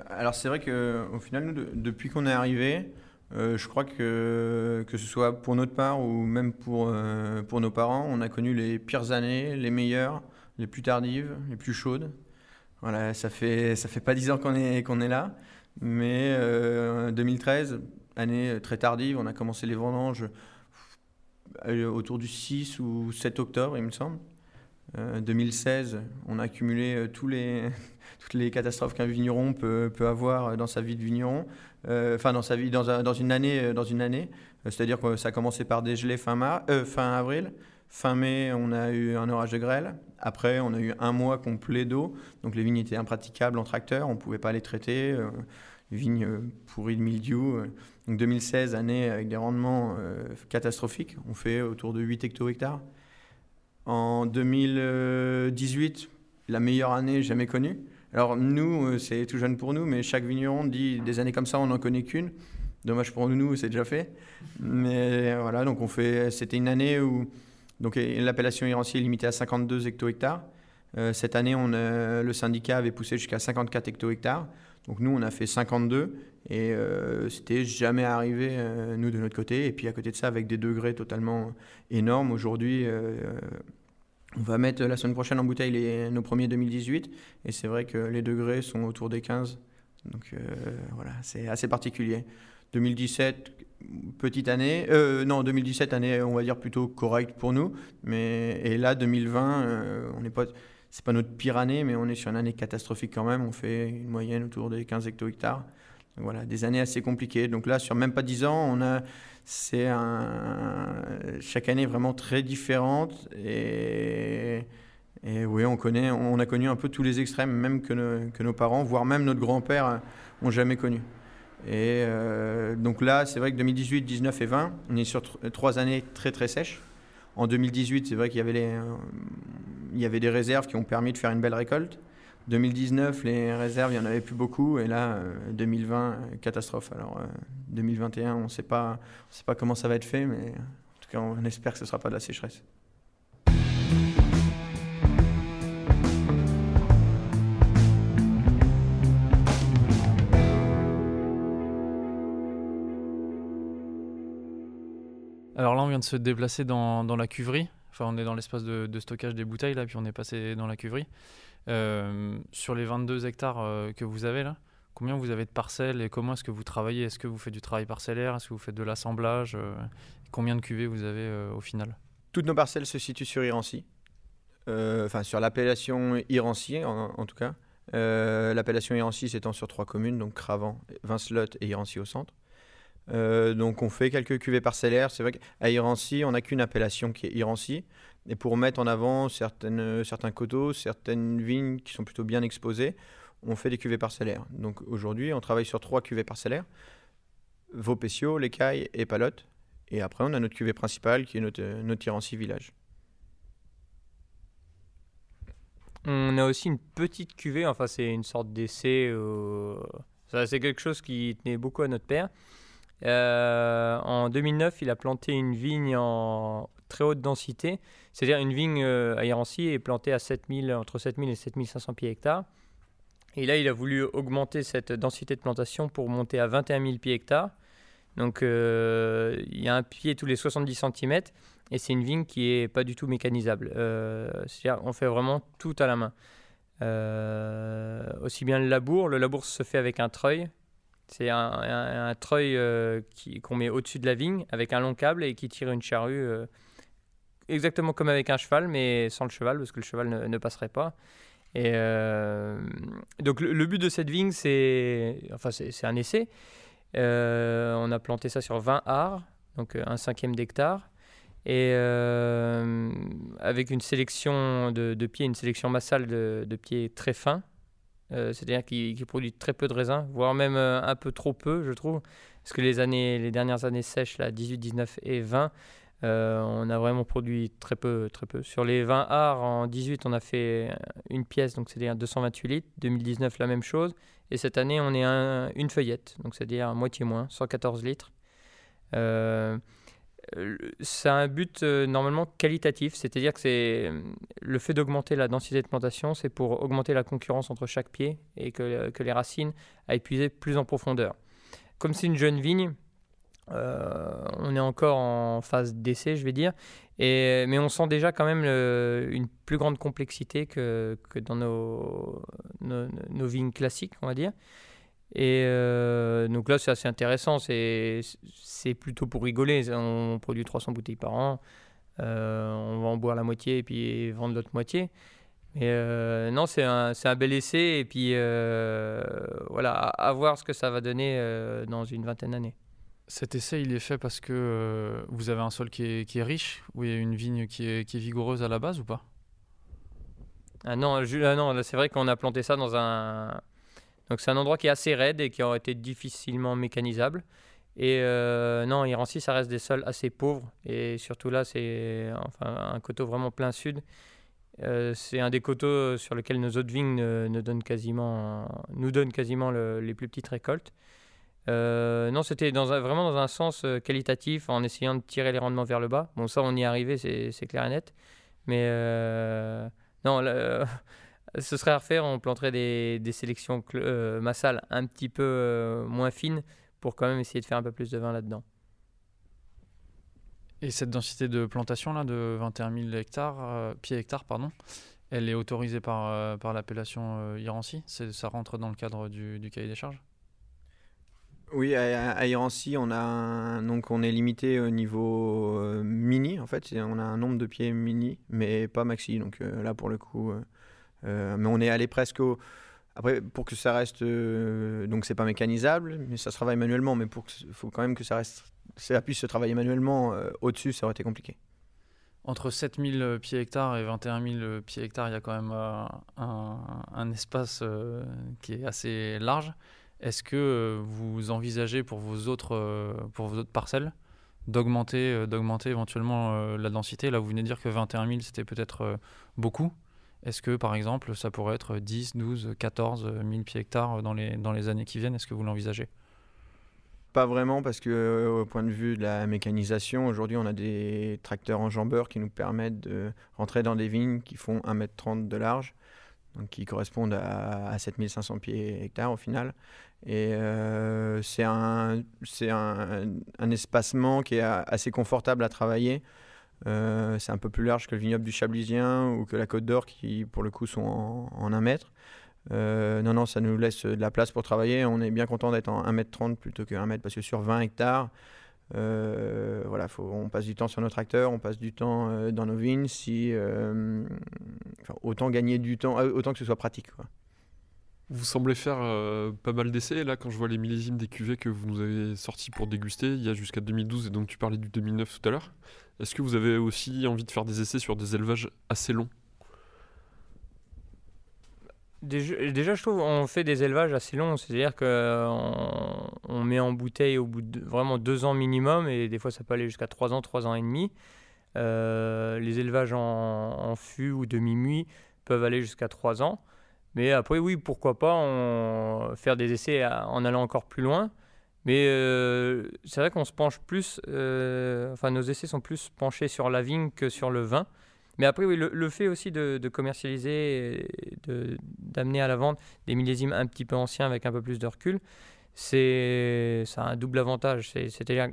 Alors c'est vrai qu'au final, depuis qu'on est arrivé, je crois que que ce soit pour notre part ou même pour nos parents, on a connu les pires années, les meilleures les plus tardives, les plus chaudes. Voilà, ça fait ça fait pas dix ans qu'on est qu'on est là, mais 2013, euh, année très tardive, on a commencé les vendanges euh, autour du 6 ou 7 octobre, il me semble. 2016, euh, on a accumulé tous les, *laughs* toutes les catastrophes qu'un vigneron peut, peut, avoir dans sa vie de vigneron, enfin dans sa vie dans, dans, une année, dans une année. C'est-à-dire que ça a commencé par des gelées fin, fin avril, fin mai, on a eu un orage de grêle. Après, on a eu un mois complet d'eau, donc les vignes étaient impraticables en tracteur, on ne pouvait pas les traiter. Euh, vignes euh, pourries de mildiou. Euh. Donc 2016, année avec des rendements catastrophiques, on fait autour de 8 hecto-hectares. En 2018, la meilleure année jamais connue. Alors nous, c'est tout jeune pour nous, mais chaque vigneron dit des années comme ça, on n'en connaît qu'une. Dommage pour nous, c'est déjà fait. Mais voilà, donc on fait. C'était une année où donc l'appellation Irancier est limitée à 52 hecto-hectares. Euh, cette année, on le syndicat avait poussé jusqu'à 54 hecto-hectares. Donc nous, on a fait 52 et euh, c'était jamais arrivé, euh, nous, de notre côté. Et puis à côté de ça, avec des degrés totalement énormes, aujourd'hui, on va mettre la semaine prochaine en bouteille nos premiers 2018. Et c'est vrai que les degrés sont autour des 15. Donc voilà, c'est assez particulier. 2017, petite année. Euh, non, 2017, année, on va dire plutôt correcte pour nous. Mais, et là, 2020, euh, on n'est pas. C'est pas notre pire année, mais on est sur une année catastrophique quand même. On fait une moyenne autour des 15 hecto-hectares. voilà, des années assez compliquées. Donc là, sur même pas 10 ans, on a, c'est un, chaque année vraiment très différente. Et, et oui, on, connaît, on a connu un peu tous les extrêmes, même que, que nos parents, voire même notre grand-père, ont jamais connu. Et euh, donc là, c'est vrai que 2018, 19 et 20, on est sur tr- trois années très très sèches. En 2018, c'est vrai qu'il y avait, les, euh, il y avait des réserves qui ont permis de faire une belle récolte. 2019, les réserves, il n'y en avait plus beaucoup. Et là, euh, 2020, euh, catastrophe. Alors, euh, 2021, on ne sait pas comment ça va être fait, mais en tout cas, on espère que ce ne sera pas de la sécheresse. Alors là, on vient de se déplacer dans, dans la cuverie. Enfin, on est dans l'espace de, stockage des bouteilles, là, puis on est passé dans la cuverie. Euh, sur les 22 hectares euh, que vous avez là, combien vous avez de parcelles et comment est-ce que vous travaillez? Est-ce que vous faites du travail parcellaire? Est-ce que vous faites de l'assemblage? Euh, Combien de cuvées vous avez au final? Toutes nos parcelles se situent sur Irancy, enfin sur l'appellation Irancy en, en tout cas. L'appellation Irancy s'étend sur trois communes, donc Cravant, Vincelotte et Irancy au centre. Euh, donc on fait quelques cuvées parcellaires. C'est vrai qu'à Irancy, on n'a qu'une appellation qui est Irancy. Et pour mettre en avant certains coteaux, certaines vignes qui sont plutôt bien exposées, on fait des cuvées parcellaires. Donc aujourd'hui, on travaille sur trois cuvées parcellaires. Vaupécio, L'Écaille et Palotte. Et après, on a notre cuvée principale qui est notre, notre Irancy Village. On a aussi une petite cuvée, enfin c'est une sorte d'essai. euh, C'est quelque chose qui tenait beaucoup à notre père. Euh, en 2009, il a planté une vigne en très haute densité, c'est-à-dire une vigne euh, à Irancy est plantée à 7000, entre 7000 et 7500 pieds hectares. Et là, il a voulu augmenter cette densité de plantation pour monter à 21 000 pieds hectares. Donc, euh, il y a un pied tous les 70 cm et c'est une vigne qui est pas du tout mécanisable. C'est-à-dire, on fait vraiment tout à la main. Aussi bien le labour, le labour se fait avec un treuil. C'est un, treuil euh, qu'on met au-dessus de la vigne avec un long câble et qui tire une charrue euh, exactement comme avec un cheval, mais sans le cheval parce que le cheval ne, passerait pas. Et euh, donc le, but de cette vigne, c'est enfin c'est un essai. On a planté ça sur 20 arts, donc un cinquième d'hectare, et avec une sélection de, de pieds, une sélection massale de, de pieds très fins, Euh, c'est-à-dire qui, qui produit très peu de raisins, voire même euh, un peu trop peu, je trouve, parce que les dernières années sèches, là, 18, 19 et 20, euh, on a vraiment produit très peu. Sur les 20 arts, en 18, on a fait une pièce, donc c'est-à-dire 228 litres. 2019, la même chose. Et cette année, on est une feuillette, donc c'est-à-dire moitié moins, 114 litres. Euh, euh, ça a un but euh, normalement qualitatif, c'est-à-dire que c'est le fait d'augmenter la densité de plantation, c'est pour augmenter la concurrence entre chaque pied et que, que les racines aillent puiser plus en profondeur. Comme c'est une jeune vigne, euh, on est encore en phase d'essai, je vais dire, mais on sent déjà quand même une plus grande complexité que, que dans nos, nos, nos vignes classiques, on va dire. Et euh, donc là, c'est assez intéressant. C'est, plutôt pour rigoler. On produit 300 bouteilles par an. Euh, on va en boire la moitié et puis vendre l'autre moitié. Mais euh, non, c'est un, un bel essai. Et puis voilà, à, à voir ce que ça va donner dans une vingtaine d'années. Cet essai, il est fait parce que vous avez un sol qui est, qui est riche, où il y a une vigne qui est, qui est vigoureuse à la base ou pas? Ah non, ah non c'est vrai qu'on a planté ça dans un. Donc c'est un endroit qui est assez raide et qui aurait été difficilement mécanisable. Et euh, non, Irancy, ça reste des sols assez pauvres. Et surtout là, c'est un coteau vraiment plein sud. Euh, c'est un des coteaux sur lesquels nos autres vignes ne, ne donnent quasiment, nous donnent quasiment le- les plus petites récoltes. Euh, non, c'était vraiment dans un sens euh, qualitatif, en essayant de tirer les rendements vers le bas. Bon, ça, on y est arrivé, c'est clair et net. Mais euh, non, là, ce serait à refaire. On planterait des, des sélections cl- euh, massales un petit peu euh, moins fines pour quand même essayer de faire un peu plus de vin là-dedans. Et cette densité de plantation là de 21 000 hectares, euh, pieds hectares, pardon, elle est autorisée par, euh, par l'appellation euh, Irancy? C'est- Ça rentre dans le cadre du, du cahier des charges? Oui, à, à Irancy, on, a un- donc on est limité au niveau euh, mini, en fait. On a un nombre de pieds mini, mais pas maxi. Donc euh, là, pour le coup, euh, mais on est allé presque au. Après, pour que ça reste. euh, donc c'est pas mécanisable, mais ça se travaille manuellement. Mais pour il faut quand même que ça reste. Ça puisse se travailler manuellement. euh, Au-dessus, ça aurait été compliqué. Entre 7000 pieds hectares et 21 000 pieds hectares, il y a quand même euh, un, espace euh, qui est assez large. Est-ce que vous envisagez pour vos autres, pour vos autres parcelles d'augmenter, d'augmenter éventuellement la densité? Là, vous venez de dire que 21 000, c'était peut-être beaucoup. Est-ce que, par exemple, ça pourrait être 10, 12, 14 000 pieds hectares dans les, dans les années qui viennent? Est-ce que vous l'envisagez? Pas vraiment, parce que euh, au point de vue de la mécanisation, aujourd'hui, on a des tracteurs enjambeurs qui nous permettent de rentrer dans des vignes qui font 1,30 m de large, donc qui correspondent à, à 7500 pieds hectares au final. Et euh, c'est un, un, un espacement qui est assez confortable à travailler. Euh, c'est un peu plus large que le vignoble du Chablisien ou que la Côte d'Or qui, pour le coup, sont en, 1 mètre. Euh, non, non, ça nous laisse de la place pour travailler. On est bien content d'être en 1m30 plutôt que 1 mètre parce que sur 20 hectares, euh, voilà, on passe du temps sur nos tracteurs, on passe du temps dans nos vignes. Si, autant gagner du temps, autant que ce soit pratique. Vous semblez faire pas mal d'essais. Là, quand je vois les millésimes des cuvées que vous nous avez sortis pour déguster, il y a jusqu'à 2012 et donc tu parlais du 2009 tout à l'heure. Est-ce que vous avez aussi envie de faire des essais sur des élevages assez longs? Déjà, je trouve on fait des élevages assez longs, c'est-à-dire qu'on on met en bouteille au bout de vraiment deux ans minimum, et des fois ça peut aller jusqu'à trois ans, trois ans et demi. Euh, les élevages en, en fût ou demi-muit peuvent aller jusqu'à trois ans. Mais après, oui, pourquoi pas faire des essais en allant encore plus loin. Mais euh, c'est vrai qu'on se penche plus, euh, enfin nos essais sont plus penchés sur la vigne que sur le vin. Mais après, oui, le, fait aussi de, commercialiser, d'amener à la vente des millésimes un petit peu anciens avec un peu plus de recul, c'est ça a un double avantage. C'est-à-dire,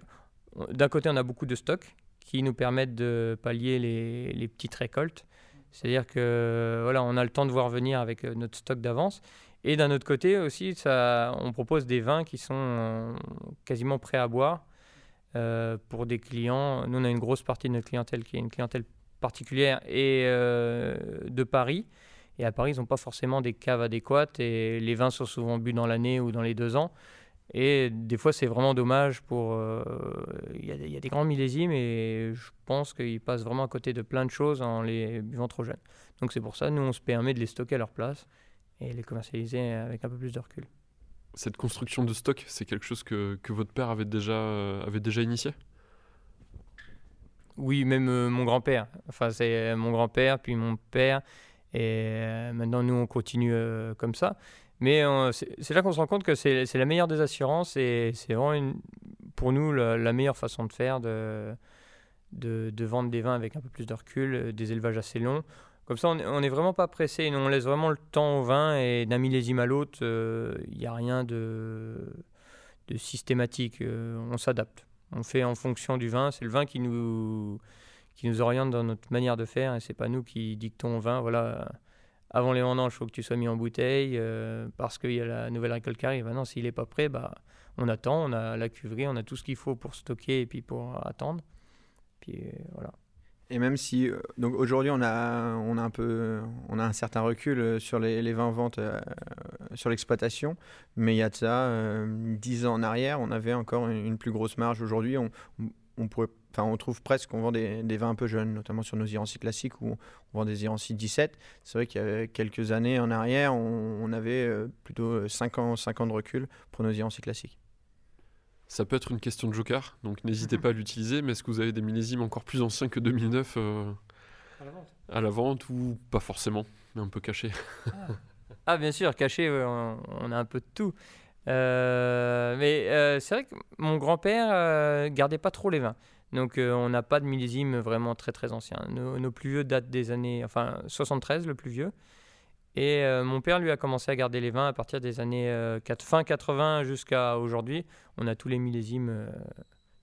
d'un côté, on a beaucoup de stocks qui nous permettent de pallier les, les petites récoltes. C'est-à-dire que voilà, a le temps de voir venir avec euh, notre stock d'avance. Et d'un autre côté aussi, on propose des vins qui sont euh, quasiment prêts à boire euh, pour des clients. Nous, on a une grosse partie de notre clientèle qui est une clientèle particulière et euh, de Paris. Et à Paris, ils n'ont pas forcément des caves adéquates et les vins sont souvent bu dans l'année ou dans les deux ans. Et des fois, c'est vraiment dommage pour. Il y, y, a des grands millésimes et je pense qu'ils passent vraiment à côté de plein de choses en les buvant trop jeunes. Donc c'est pour ça, nous, on se permet de les stocker à leur place et les commercialiser avec un peu plus de recul. Cette construction de stock, c'est quelque chose que, que, votre père avait déjà, euh, avait déjà initié? Oui, même euh, mon grand-père. Enfin, c'est euh, mon grand-père, puis mon père. Et maintenant, nous, on continue comme ça. Mais c'est là qu'on se rend compte que c'est la meilleure des assurances et c'est vraiment une, pour nous la, la, meilleure façon de faire, de, de, de, vendre des vins avec un peu plus de recul, des élevages assez longs. Comme ça, on n'est vraiment pas pressé. on laisse vraiment le temps au vin et d'un millésime à l'autre, il euh, n'y a rien de, systématique. Euh, on s'adapte. On fait en fonction du vin. C'est le vin qui nous, qui nous oriente dans notre manière de faire et c'est pas nous qui dictons au vin. Voilà, avant les vendanges, il faut que tu sois mis en bouteille euh, parce qu'il y a la nouvelle récolte qui arrive. Maintenant, s'il n'est pas prêt, bah, on attend. On a la cuverie, on a tout ce qu'il faut pour stocker et puis pour attendre. Puis voilà. Et même si, euh, donc aujourd'hui, on a, on a un on a un certain recul euh, sur les, les 20 ventes euh, sur l'exploitation, mais il y a de ça, euh, 10 ans en arrière, on avait encore une, plus grosse marge. Aujourd'hui, on, on, pourrait, on trouve presque qu'on vend des, des, vins un peu jeunes, notamment sur nos Irancy classiques où on vend des Irancy 17. C'est vrai qu'il y a quelques années en arrière, on, avait plutôt 5 ans, 5 ans de recul pour nos Irancy classiques. Ça peut être une question de joker, donc n'hésitez mhm. pas à l'utiliser. Mais est-ce que vous avez des millésimes encore plus anciens que 2009 euh, à, la vente ou pas forcément, mais un peu cachés ah. ah. bien sûr, caché, on, a un peu de tout. Euh, mais euh, c'est vrai que mon grand-père gardait pas trop les vins. Donc on n'a pas de millésime vraiment très très ancien. Nos, nos, plus vieux datent des années, enfin 73 le plus vieux. Et euh, mon père, lui, a commencé à garder les vins à partir des années euh, fin 80 jusqu'à aujourd'hui. On a tous les millésimes. Euh,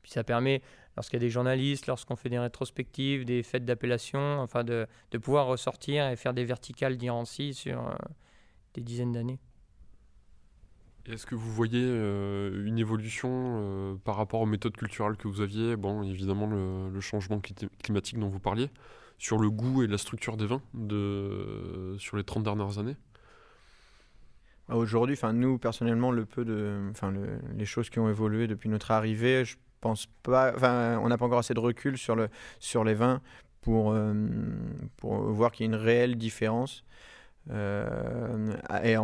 puis ça permet, lorsqu'il y a des journalistes, lorsqu'on fait des rétrospectives, des fêtes d'appellation, enfin de, pouvoir ressortir et faire des verticales d'Irancy sur des dizaines d'années. Est-ce que vous voyez une évolution par rapport aux méthodes culturelles que vous aviez? Bon, évidemment, le changement climatique dont vous parliez sur le goût et la structure des vins de, sur les 30 dernières années bah, Aujourd'hui, nous personnellement, le peu de, les choses qui ont évolué depuis notre arrivée, je pense pas, on n'a pas encore assez de recul sur, le, sur les vins pour, euh, pour voir qu'il y a une réelle différence. Euh, et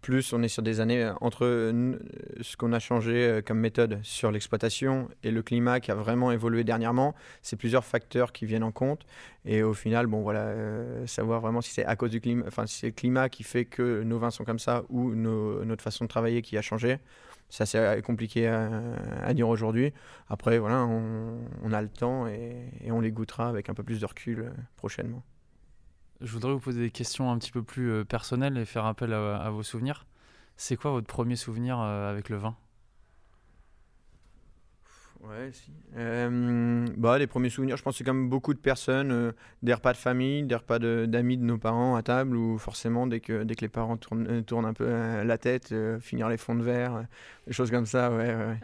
plus on est sur des années euh, entre euh, ce qu'on a changé euh, comme méthode sur l'exploitation et le climat qui a vraiment évolué dernièrement, c'est plusieurs facteurs qui viennent en compte. Et au final, bon voilà, savoir vraiment si c'est à cause du climat, enfin si c'est le climat qui fait que nos vins sont comme ça ou notre façon de travailler qui a changé. Ça c'est compliqué à, dire aujourd'hui. Après voilà, on, a le temps et, on les goûtera avec un peu plus de recul prochainement. Je voudrais vous poser des questions un petit peu plus euh, personnelles et faire appel à, vos souvenirs. C'est quoi votre premier souvenir euh, avec le vin? Ouais, si. Euh, bah, les premiers souvenirs, je pense que c'est comme beaucoup de personnes, des repas de famille, des repas d'amis de, nos parents à table, où forcément, dès que, dès que les parents tournent, tournent un peu la tête, finir les fonds de verre, des choses comme ça, ouais. ouais.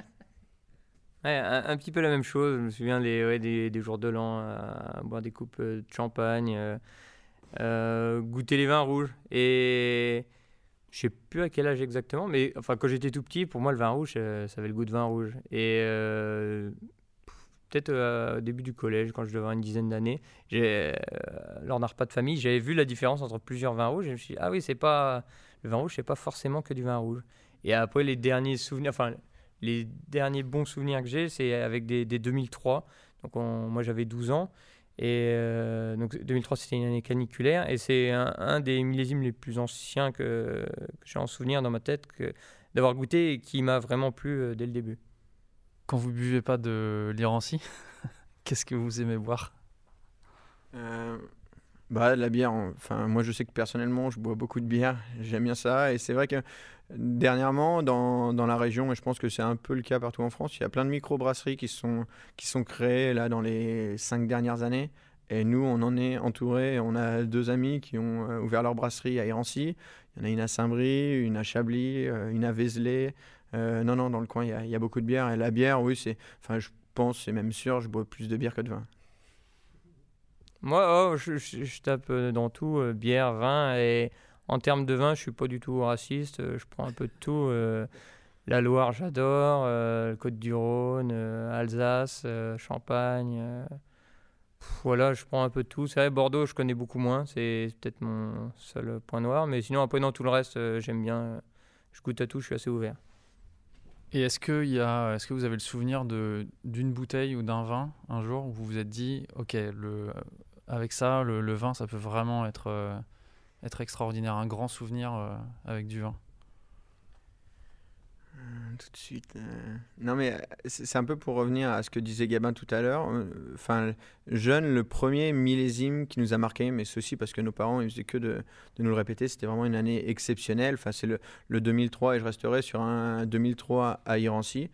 Ouais, un, petit peu la même chose. Je me souviens des, des, des, jours de l'an, à boire des coupes de champagne, euh, goûter les vins rouges. Et je sais plus à quel âge exactement, mais enfin quand j'étais tout petit, pour moi le vin rouge, euh, ça avait le goût de vin rouge. Et euh, peut-être au début du collège, quand je devais avoir une dizaine d'années, lors d'un repas de famille, j'avais vu la différence entre plusieurs vins rouges. Et je me suis dit, ah oui, c'est pas le vin rouge, c'est pas forcément que du vin rouge. Et après les derniers souvenirs, enfin les derniers bons souvenirs que j'ai, c'est avec des, 2003. Donc moi j'avais 12 ans et euh, donc 2003, c'était une année caniculaire. Et c'est un, des millésimes les plus anciens que, j'ai en souvenir dans ma tête d'avoir goûté et qui m'a vraiment plu euh, dès le début. Quand vous buvez pas de l'irancy, *laughs* qu'est-ce que vous aimez boire? Euh, bah, la bière, enfin, moi je sais que personnellement je bois beaucoup de bière, j'aime bien ça. Et c'est vrai que dernièrement, dans, dans, la région, et je pense que c'est un peu le cas partout en France, il y a plein de micro-brasseries qui sont, qui sont créées là dans les cinq dernières années. Et nous, on en est entouré. On a deux amis qui ont euh, ouvert leur brasserie à Irancy. Il y en a une à Saint-Brie, une à Chablis, euh, une à Vézelay. Euh, non, non, dans le coin, il y, a, il y, a, beaucoup de bière. Et la bière, oui, c'est, enfin, je pense, c'est même sûr, je bois plus de bière que de vin. Moi, oh, je, tape euh, dans tout, bière, vin. Et en termes de vin, je suis pas du tout raciste. Euh, je prends un peu de tout. la Loire, j'adore. le Côte-du-Rhône, Alsace, Champagne. voilà, je prends un peu de tout. C'est vrai, Bordeaux, je connais beaucoup moins. C'est peut-être mon seul point noir. Mais sinon, après, dans tout le reste, j'aime bien. Je goûte à tout, je suis assez ouvert. Et est-ce que, y a, est-ce que vous avez le souvenir de, d'une bouteille ou d'un vin un jour où vous vous êtes dit, ok, le, avec ça, le, vin, ça peut vraiment être, euh, être extraordinaire, un grand souvenir euh, avec du vin. Euh, tout de suite. Non, mais c'est un peu pour revenir à ce que disait Gabin tout à l'heure. Enfin, jeune, le premier millésime qui nous a marqué, mais ceci parce que nos parents, ils faisaient que de, nous le répéter, c'était vraiment une année exceptionnelle. Enfin, c'est le, 2003 et je resterai sur un 2003 à Irancy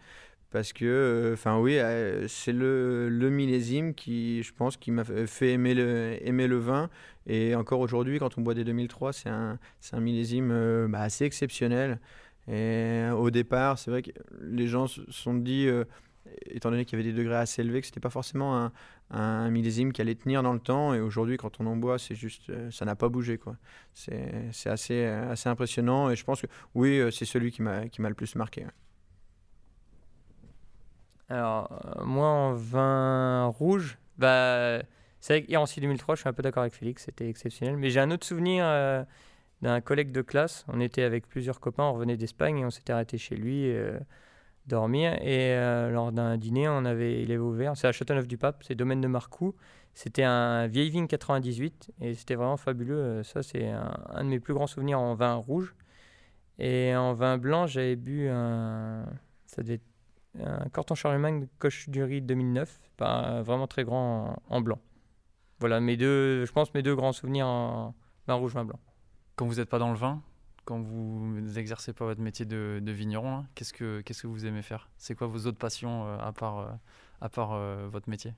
parce que, euh, enfin oui, euh, c'est le, le, millésime qui, je pense, qui m'a fait aimer le, aimer le vin. Et encore aujourd'hui, quand on boit des 2003, c'est un, un millésime euh, bah, assez exceptionnel. Et au départ, c'est vrai que les gens se sont dit, étant donné qu'il y avait des degrés assez élevés, que c'était pas forcément un, un, millésime qui allait tenir dans le temps. Et aujourd'hui, quand on en boit, c'est juste, ça n'a pas bougé. quoi. C'est assez, assez impressionnant. Et je pense que oui, c'est celui qui m'a le plus marqué. Alors, euh, moi, en vin rouge, bah, c'est vrai qu'Irancy 2003, je suis un peu d'accord avec Félix, c'était exceptionnel. Mais j'ai un autre souvenir euh, d'un collègue de classe. On était avec plusieurs copains, on revenait d'Espagne et on s'était arrêté chez lui euh, dormir. Et lors d'un dîner, on avait, il avait ouvert, c'est à Châteauneuf-du-Pape, c'est domaine de Marcoux. C'était un vieille vigne 98 et c'était vraiment fabuleux. Ça, c'est un, un, de mes plus grands souvenirs en vin rouge. Et en vin blanc, j'avais bu un. Ça devait être un Corton Charlemagne Coche du Riz 2009, pas vraiment très grand en, blanc. Voilà mes deux, je pense mes deux grands souvenirs en vin rouge, vin blanc. Quand vous n'êtes pas dans le vin, quand vous n'exercez pas votre métier de, vigneron, qu'est-ce que qu'est-ce que vous aimez faire? C'est quoi vos autres passions euh, à part euh, à part euh, votre métier?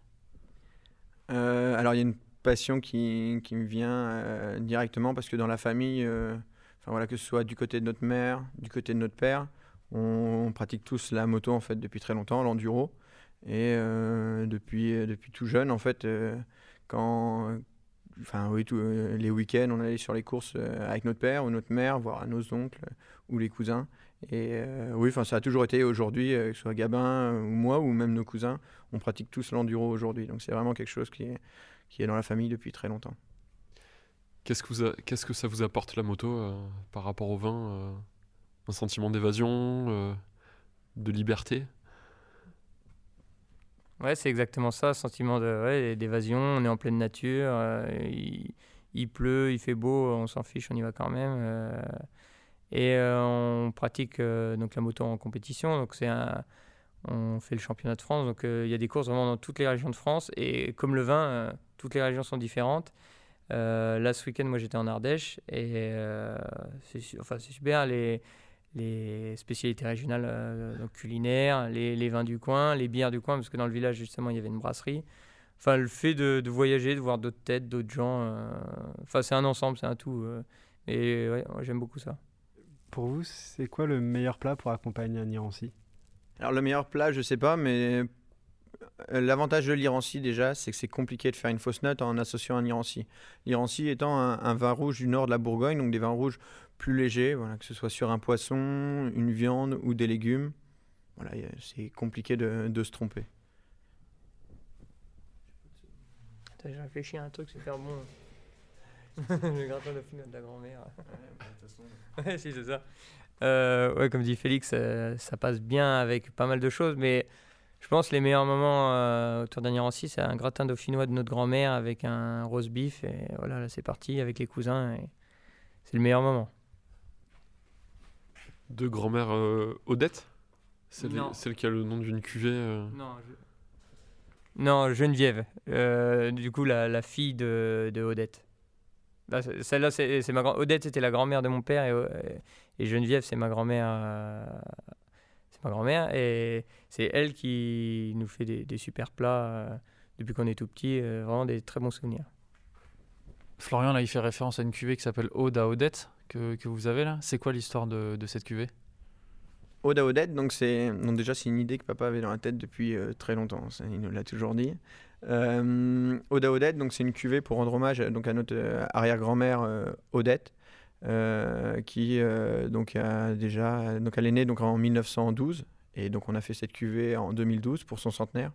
Alors il y a une passion qui, qui me vient directement parce que dans la famille, enfin voilà que ce soit du côté de notre mère, du côté de notre père, on, pratique tous la moto en fait depuis très longtemps, l'enduro. Et euh, depuis, euh, depuis tout jeune, en fait, euh, quand, enfin oui, les week-ends, on allait sur les courses avec notre père ou notre mère, voire nos oncles ou les cousins. Et oui, ça a toujours été aujourd'hui, que ce soit Gabin ou moi ou même nos cousins, on pratique tous l'enduro aujourd'hui. Donc c'est vraiment quelque chose qui est, qui est dans la famille depuis très longtemps. Qu'est-ce qu'est-ce que ça vous apporte la moto par rapport au vin Un sentiment d'évasion, euh, de liberté Ouais, c'est exactement ça, sentiment d'évasion. On est en pleine nature, euh, il, pleut, il fait beau, on s'en fiche, on y va quand même. euh, et on pratique donc la moto en compétition. Donc c'est un, on fait le championnat de France. Donc il y a des courses vraiment dans toutes les régions de France. Et comme le vin, toutes les régions sont différentes. Euh, là, ce week-end, moi j'étais en Ardèche et c'est, enfin, super. Les, les spécialités régionales euh, donc culinaires, les, les vins du coin, les bières du coin, parce que dans le village, justement, il y avait une brasserie. Enfin, le fait de, de voyager, de voir d'autres têtes, d'autres gens, euh, enfin, c'est un ensemble, c'est un tout. euh, et ouais, j'aime beaucoup ça. Pour vous, c'est quoi le meilleur plat pour accompagner un Irancy Alors le meilleur plat, je sais pas, mais l'avantage de l'Irancy déjà, c'est que c'est compliqué de faire une fausse note en associant un Irancy. L'Irancy étant un, un vin rouge du nord de la Bourgogne, donc des vins rouges plus légers, voilà, que ce soit sur un poisson, une viande ou des légumes. Voilà, c'est compliqué de, de se tromper. J'ai réfléchi à un truc super bon. *laughs* le gratin dauphinois de la grand-mère. *laughs* ouais, si, c'est ça. Euh, ouais, comme dit Félix, euh, ça passe bien avec pas mal de choses, mais je pense que les meilleurs moments euh, autour d'un Irancy, c'est un gratin dauphinois de notre grand-mère avec un roast beef, et voilà, là, c'est parti avec les cousins, et c'est le meilleur moment. De grand-mère euh, Odette? Celle, Non. celle qui a le nom d'une cuvée euh, Non, non Geneviève, euh, du coup, la, la fille de, de Odette. C'est- Celle-là, c'est ma grand... Odette, c'était la grand-mère de mon père, et, et Geneviève, c'est ma grand-mère. euh, C'est ma grand-mère, et c'est elle qui nous fait des, des super plats euh, depuis qu'on est tout petit, euh, vraiment des très bons souvenirs. Florian, là, il fait référence à une cuvée qui s'appelle Ode à Odette, que, vous avez là? C'est quoi l'histoire de, cette cuvée? Ode à Odette, donc c'est donc déjà c'est une idée que papa avait dans la tête depuis euh, très longtemps. il nous l'a toujours dit. Euh, Ode à Odette, donc c'est une cuvée pour rendre hommage donc à notre euh, arrière-grand-mère euh, Odette, qui donc a déjà donc elle est née donc en 1912 et donc on a fait cette cuvée en 2012 pour son centenaire.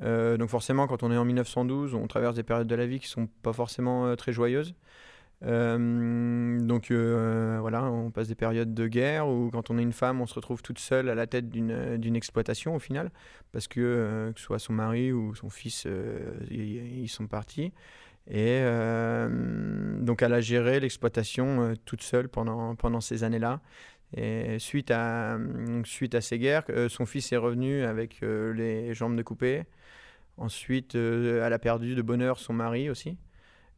Donc forcément, quand on est en 1912, on traverse des périodes de la vie qui sont pas forcément très joyeuses. Euh, donc euh, voilà, on passe des périodes de guerre où quand on est une femme, on se retrouve toute seule à la tête d'une d'une exploitation au final, parce que euh, que soit son mari ou son fils, euh, ils, sont partis. Et euh, donc elle a géré l'exploitation euh, toute seule pendant, pendant ces années-là. Et suite à, suite à ces guerres, euh, son fils est revenu avec euh, les jambes de coupé. Ensuite, euh, elle a perdu de bonheur son mari aussi.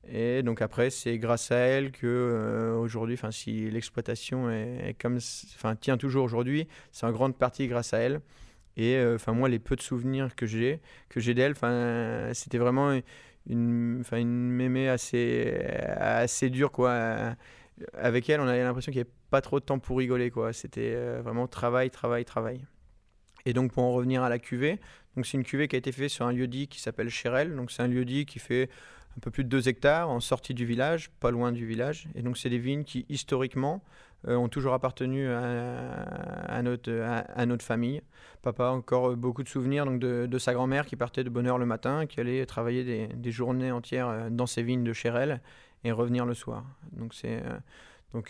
Et donc après, c'est grâce à elle que euh, aujourd'hui, enfin si l'exploitation est, comme, enfin tient toujours aujourd'hui, c'est en grande partie grâce à elle. Et euh, enfin moi, les peu de souvenirs que j'ai, que j'ai d'elle, enfin c'était vraiment une, enfin une mémé assez, assez dure quoi. Avec elle, on avait l'impression qu'il n'y avait pas trop de temps pour rigoler quoi. C'était euh, vraiment travail, travail, travail. Et donc pour en revenir à la cuvée, donc c'est une cuvée qui a été faite sur un lieu-dit qui s'appelle Chérel. Donc c'est un lieu-dit qui fait un peu plus de 2 hectares en sortie du village, pas loin du village. Et donc, c'est des vignes qui, historiquement, euh, ont toujours appartenu à, notre, famille. Papa a encore beaucoup de souvenirs donc, de, sa grand-mère qui partait de bonne heure le matin, qui allait travailler des, journées entières dans ses vignes de Chérel et revenir le soir. Donc, euh,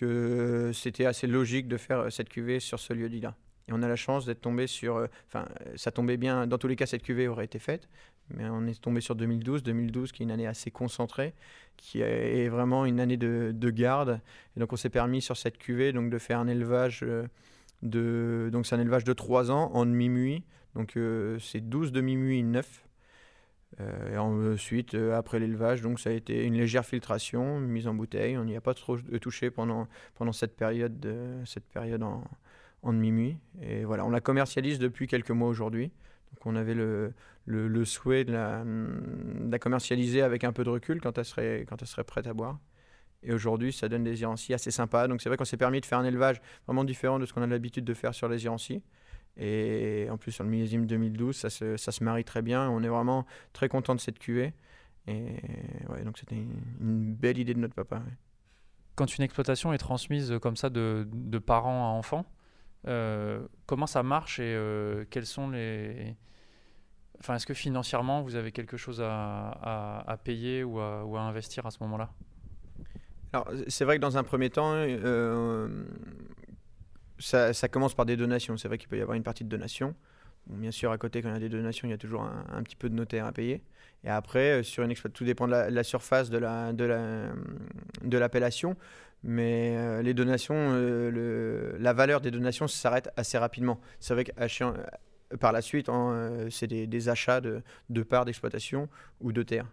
euh, c'était assez logique de faire cette cuvée sur ce lieu-dit-là. Et on a la chance d'être tombé sur. Enfin, ça tombait bien. Dans tous les cas, cette cuvée aurait été faite. Mais on est tombé sur 2012. 2012, qui est une année assez concentrée, qui est vraiment une année de, de garde. Donc, on s'est permis sur cette cuvée donc, de faire un élevage de. Donc, c'est un élevage de 3 ans en demi-muit. Donc, euh, c'est 12 demi-muits neufs. Euh, et ensuite, euh, après l'élevage, donc ça a été une légère filtration, mise en bouteille. On n'y a pas trop touché pendant, pendant cette période, de, cette période en, en demi-muit. Et voilà, on la commercialise depuis quelques mois aujourd'hui. Donc on avait le, le, souhait de la, commercialiser avec un peu de recul quand elle serait, quand elle serait prête à boire. Et aujourd'hui, ça donne des irancies assez sympas. Donc c'est vrai qu'on s'est permis de faire un élevage vraiment différent de ce qu'on a l'habitude de faire sur les irancies. Et en plus, sur le millésime 2012, ça se, ça se marie très bien. On est vraiment très content de cette cuvée. Et ouais, donc c'était une, belle idée de notre papa. Quand une exploitation est transmise comme ça de, de parents à enfants, comment ça marche et euh, quels sont les. Enfin, est-ce que financièrement vous avez quelque chose à, à, payer ou à, investir à ce moment-là? Alors, c'est vrai que dans un premier temps, euh, ça, commence par des donations. C'est vrai qu'il peut y avoir une partie de donation. Bien sûr, à côté, quand il y a des donations, il y a toujours un, petit peu de notaire à payer. Et après, euh, sur une tout dépend de la, surface de la de la de l'appellation. Mais euh, les donations, euh, la valeur des donations s'arrête assez rapidement. C'est vrai que par la suite, euh, c'est des, achats de, de parts d'exploitation ou de terre.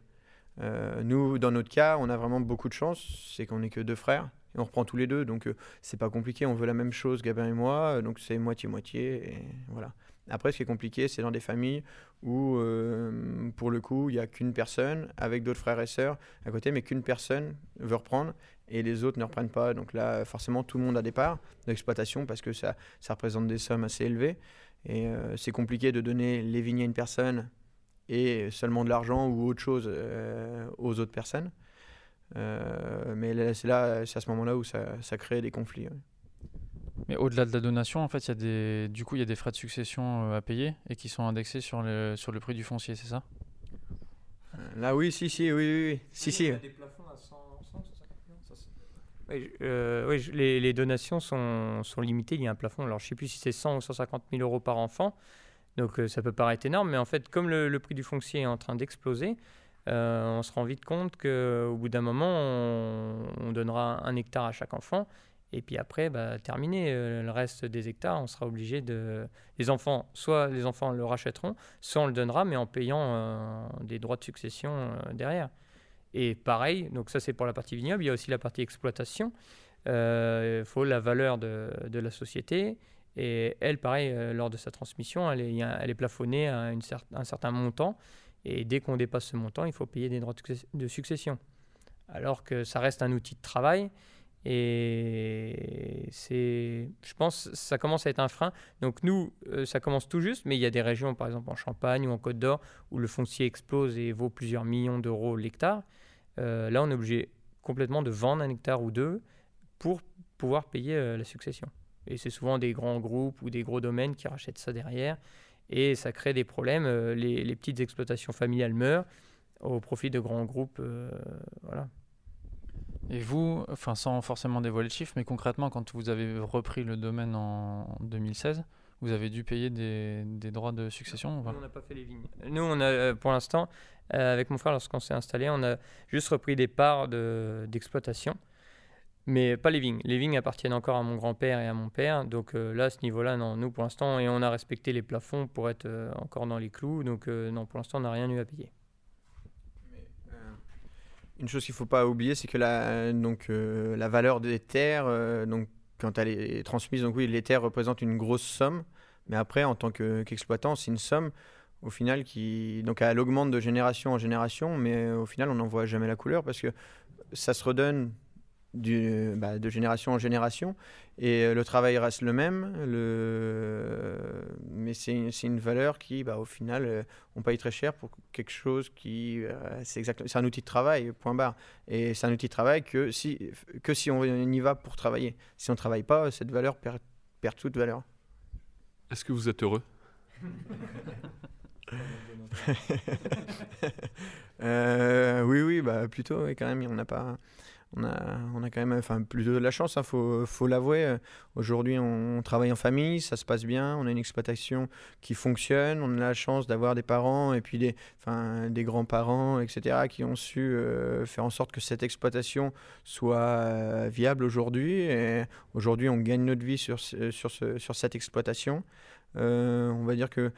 Euh, nous, dans notre cas, on a vraiment beaucoup de chance. C'est qu'on n'est que deux frères on reprend tous les deux. Donc, euh, c'est pas compliqué. On veut la même chose, Gabin et moi. euh, Donc, c'est moitié-moitié. Et voilà. Après, ce qui est compliqué, c'est dans des familles où, euh, pour le coup, il n'y a qu'une personne avec d'autres frères et sœurs à côté, mais qu'une personne veut reprendre et les autres ne reprennent pas. Donc là, forcément, tout le monde a des parts d'exploitation parce que ça, représente des sommes assez élevées. Et euh, c'est compliqué de donner les vignes à une personne et seulement de l'argent ou autre chose euh, aux autres personnes. Mais c'est là, c'est à ce moment-là où ça, crée des conflits. Mais au-delà de la donation, en fait, il y a des, du coup, il y a des frais de succession euh, à payer et qui sont indexés sur le, sur le prix du foncier, c'est ça? Euh, Là, oui, si, si, oui, oui, oui. Si, si. des plafonds à 100, 100 oui, euh, oui, je- les, les donations sont, sont limitées. Il y a un plafond. Alors, je ne sais plus si c'est 100 ou 150 000 euros par enfant. Donc, euh, ça peut paraître énorme. Mais en fait, comme le, le prix du foncier est en train d'exploser, euh, on se rend vite compte qu'au bout d'un moment, on, on donnera un hectare à chaque enfant. Et puis après, bah, terminé. Euh, le reste des hectares, on sera obligé de. Les enfants, soit les enfants le rachèteront, soit on le donnera, mais en payant euh, des droits de succession euh, derrière. Et pareil, donc ça c'est pour la partie vignoble, il y a aussi la partie exploitation. Il faut la valeur de, la société. Et elle, pareil, lors de sa transmission, elle est, plafonnée à un certain montant. Et dès qu'on dépasse ce montant, il faut payer des droits de succession. Alors que ça reste un outil de travail. Et c'est, je pense, ça commence à être un frein. Donc nous, euh, ça commence tout juste, mais il y a des régions, par exemple en Champagne ou en Côte d'Or, où le foncier explose et vaut plusieurs millions d'euros l'hectare. Euh, là, on est obligé complètement de vendre un hectare ou deux pour pouvoir payer euh, la succession. Et c'est souvent des grands groupes ou des gros domaines qui rachètent ça derrière. Et ça crée des problèmes. Les, les petites exploitations familiales meurent au profit de grands groupes. voilà. Et vous, enfin sans forcément dévoiler le chiffre, mais concrètement, quand vous avez repris le domaine en 2016, vous avez dû payer des, droits de succession Nous, on n'a pas fait les vignes. Nous, on a, euh, pour l'instant, euh, avec mon frère, lorsqu'on s'est installé, on a juste repris des parts de- d'exploitation, mais pas les vignes. Les vignes appartiennent encore à mon grand-père et à mon père, donc euh, là, à ce niveau-là, non. Nous, pour l'instant, et on a respecté les plafonds pour être encore dans les clous, donc non, pour l'instant, on n'a rien eu à payer. Euh, Une chose qu'il ne faut pas oublier, c'est que la, donc, euh, la valeur des terres, euh, donc, quand elle est transmise, donc oui, les terres représentent une grosse somme, mais après, en tant que- qu'exploitant, c'est une somme au final qui donc elle augmente de génération en génération, mais au final, on n'en voit jamais la couleur parce que ça se redonne du, bah, de génération en génération et euh, le travail reste le même, le... mais c'est une, c'est une valeur qui, bah, au final, euh, on paye très cher pour quelque chose qui, euh, c'est exactement, c'est un outil de travail, point barre. Et c'est un outil de travail que si, que si on y va pour travailler. Si on ne travaille pas, cette valeur perd, perd toute valeur. Est-ce que vous êtes heureux? *laughs* Euh, oui, oui, bah plutôt, oui, quand même. On n'a pas, on a, on a quand même, enfin, plutôt de la chance. Il faut, faut l'avouer. Aujourd'hui, on travaille en famille, ça se passe bien. On a une exploitation qui fonctionne. On a la chance d'avoir des parents et puis des, enfin, des grands-parents, etc., qui ont su euh, faire en sorte que cette exploitation soit euh, viable aujourd'hui. Aujourd'hui, on gagne notre vie sur, sur, ce- sur cette exploitation. Euh, on va dire que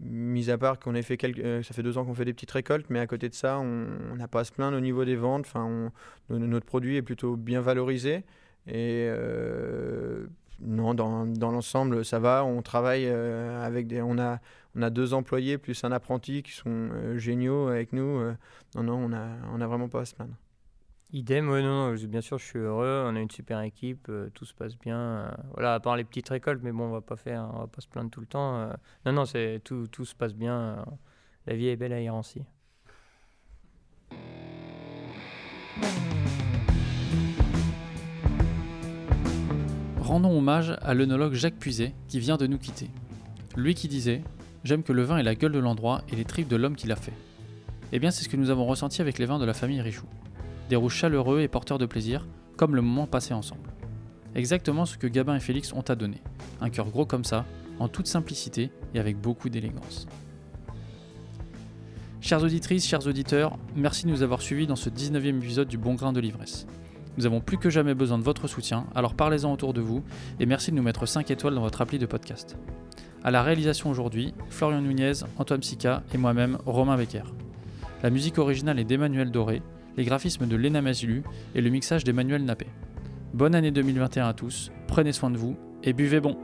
Mis à part qu'on ait fait quelques, euh, ça fait deux ans qu'on fait des petites récoltes, mais à côté de ça, on n'a pas à se plaindre au niveau des ventes. Enfin, notre produit est plutôt bien valorisé et euh, non, dans, dans l'ensemble, ça va. On travaille euh, avec des, on a, on a deux employés plus un apprenti qui sont géniaux avec nous. non, non, on a, on a vraiment pas à se plaindre. Idem, ouais, non, bien sûr, je suis heureux. On a une super équipe, euh, tout se passe bien. euh, voilà, à part les petites récoltes, mais bon, on va pas faire, on va pas se plaindre tout le temps. euh. non, non, c'est tout, tout se passe bien. la vie est belle à Irancy. Rendons hommage à l'œnologue Jacques Puiset qui vient de nous quitter. Lui qui disait J'aime que le vin ait la gueule de l'endroit et les tripes de l'homme qui l'a fait. Eh bien, c'est ce que nous avons ressenti avec les vins de la famille Richoux. Des rouges chaleureux et porteurs de plaisir, comme le moment passé ensemble. Exactement ce que Gabin et Félix ont à donner. Un cœur gros comme ça, en toute simplicité et avec beaucoup d'élégance. Chères auditrices, chers auditeurs, merci de nous avoir suivis dans ce 19e épisode du Bon Grain de l'Ivresse. Nous avons plus que jamais besoin de votre soutien, alors parlez-en autour de vous et merci de nous mettre 5 étoiles dans votre appli de podcast. À la réalisation aujourd'hui, Florian Nunez, Antoine Psica et moi-même, Romain Becker. La musique originale est d'Emmanuel Doré, les graphismes de Léna Mazilu et le mixage d'Emmanuel Nappé. Bonne année 2021 à tous, prenez soin de vous et buvez bon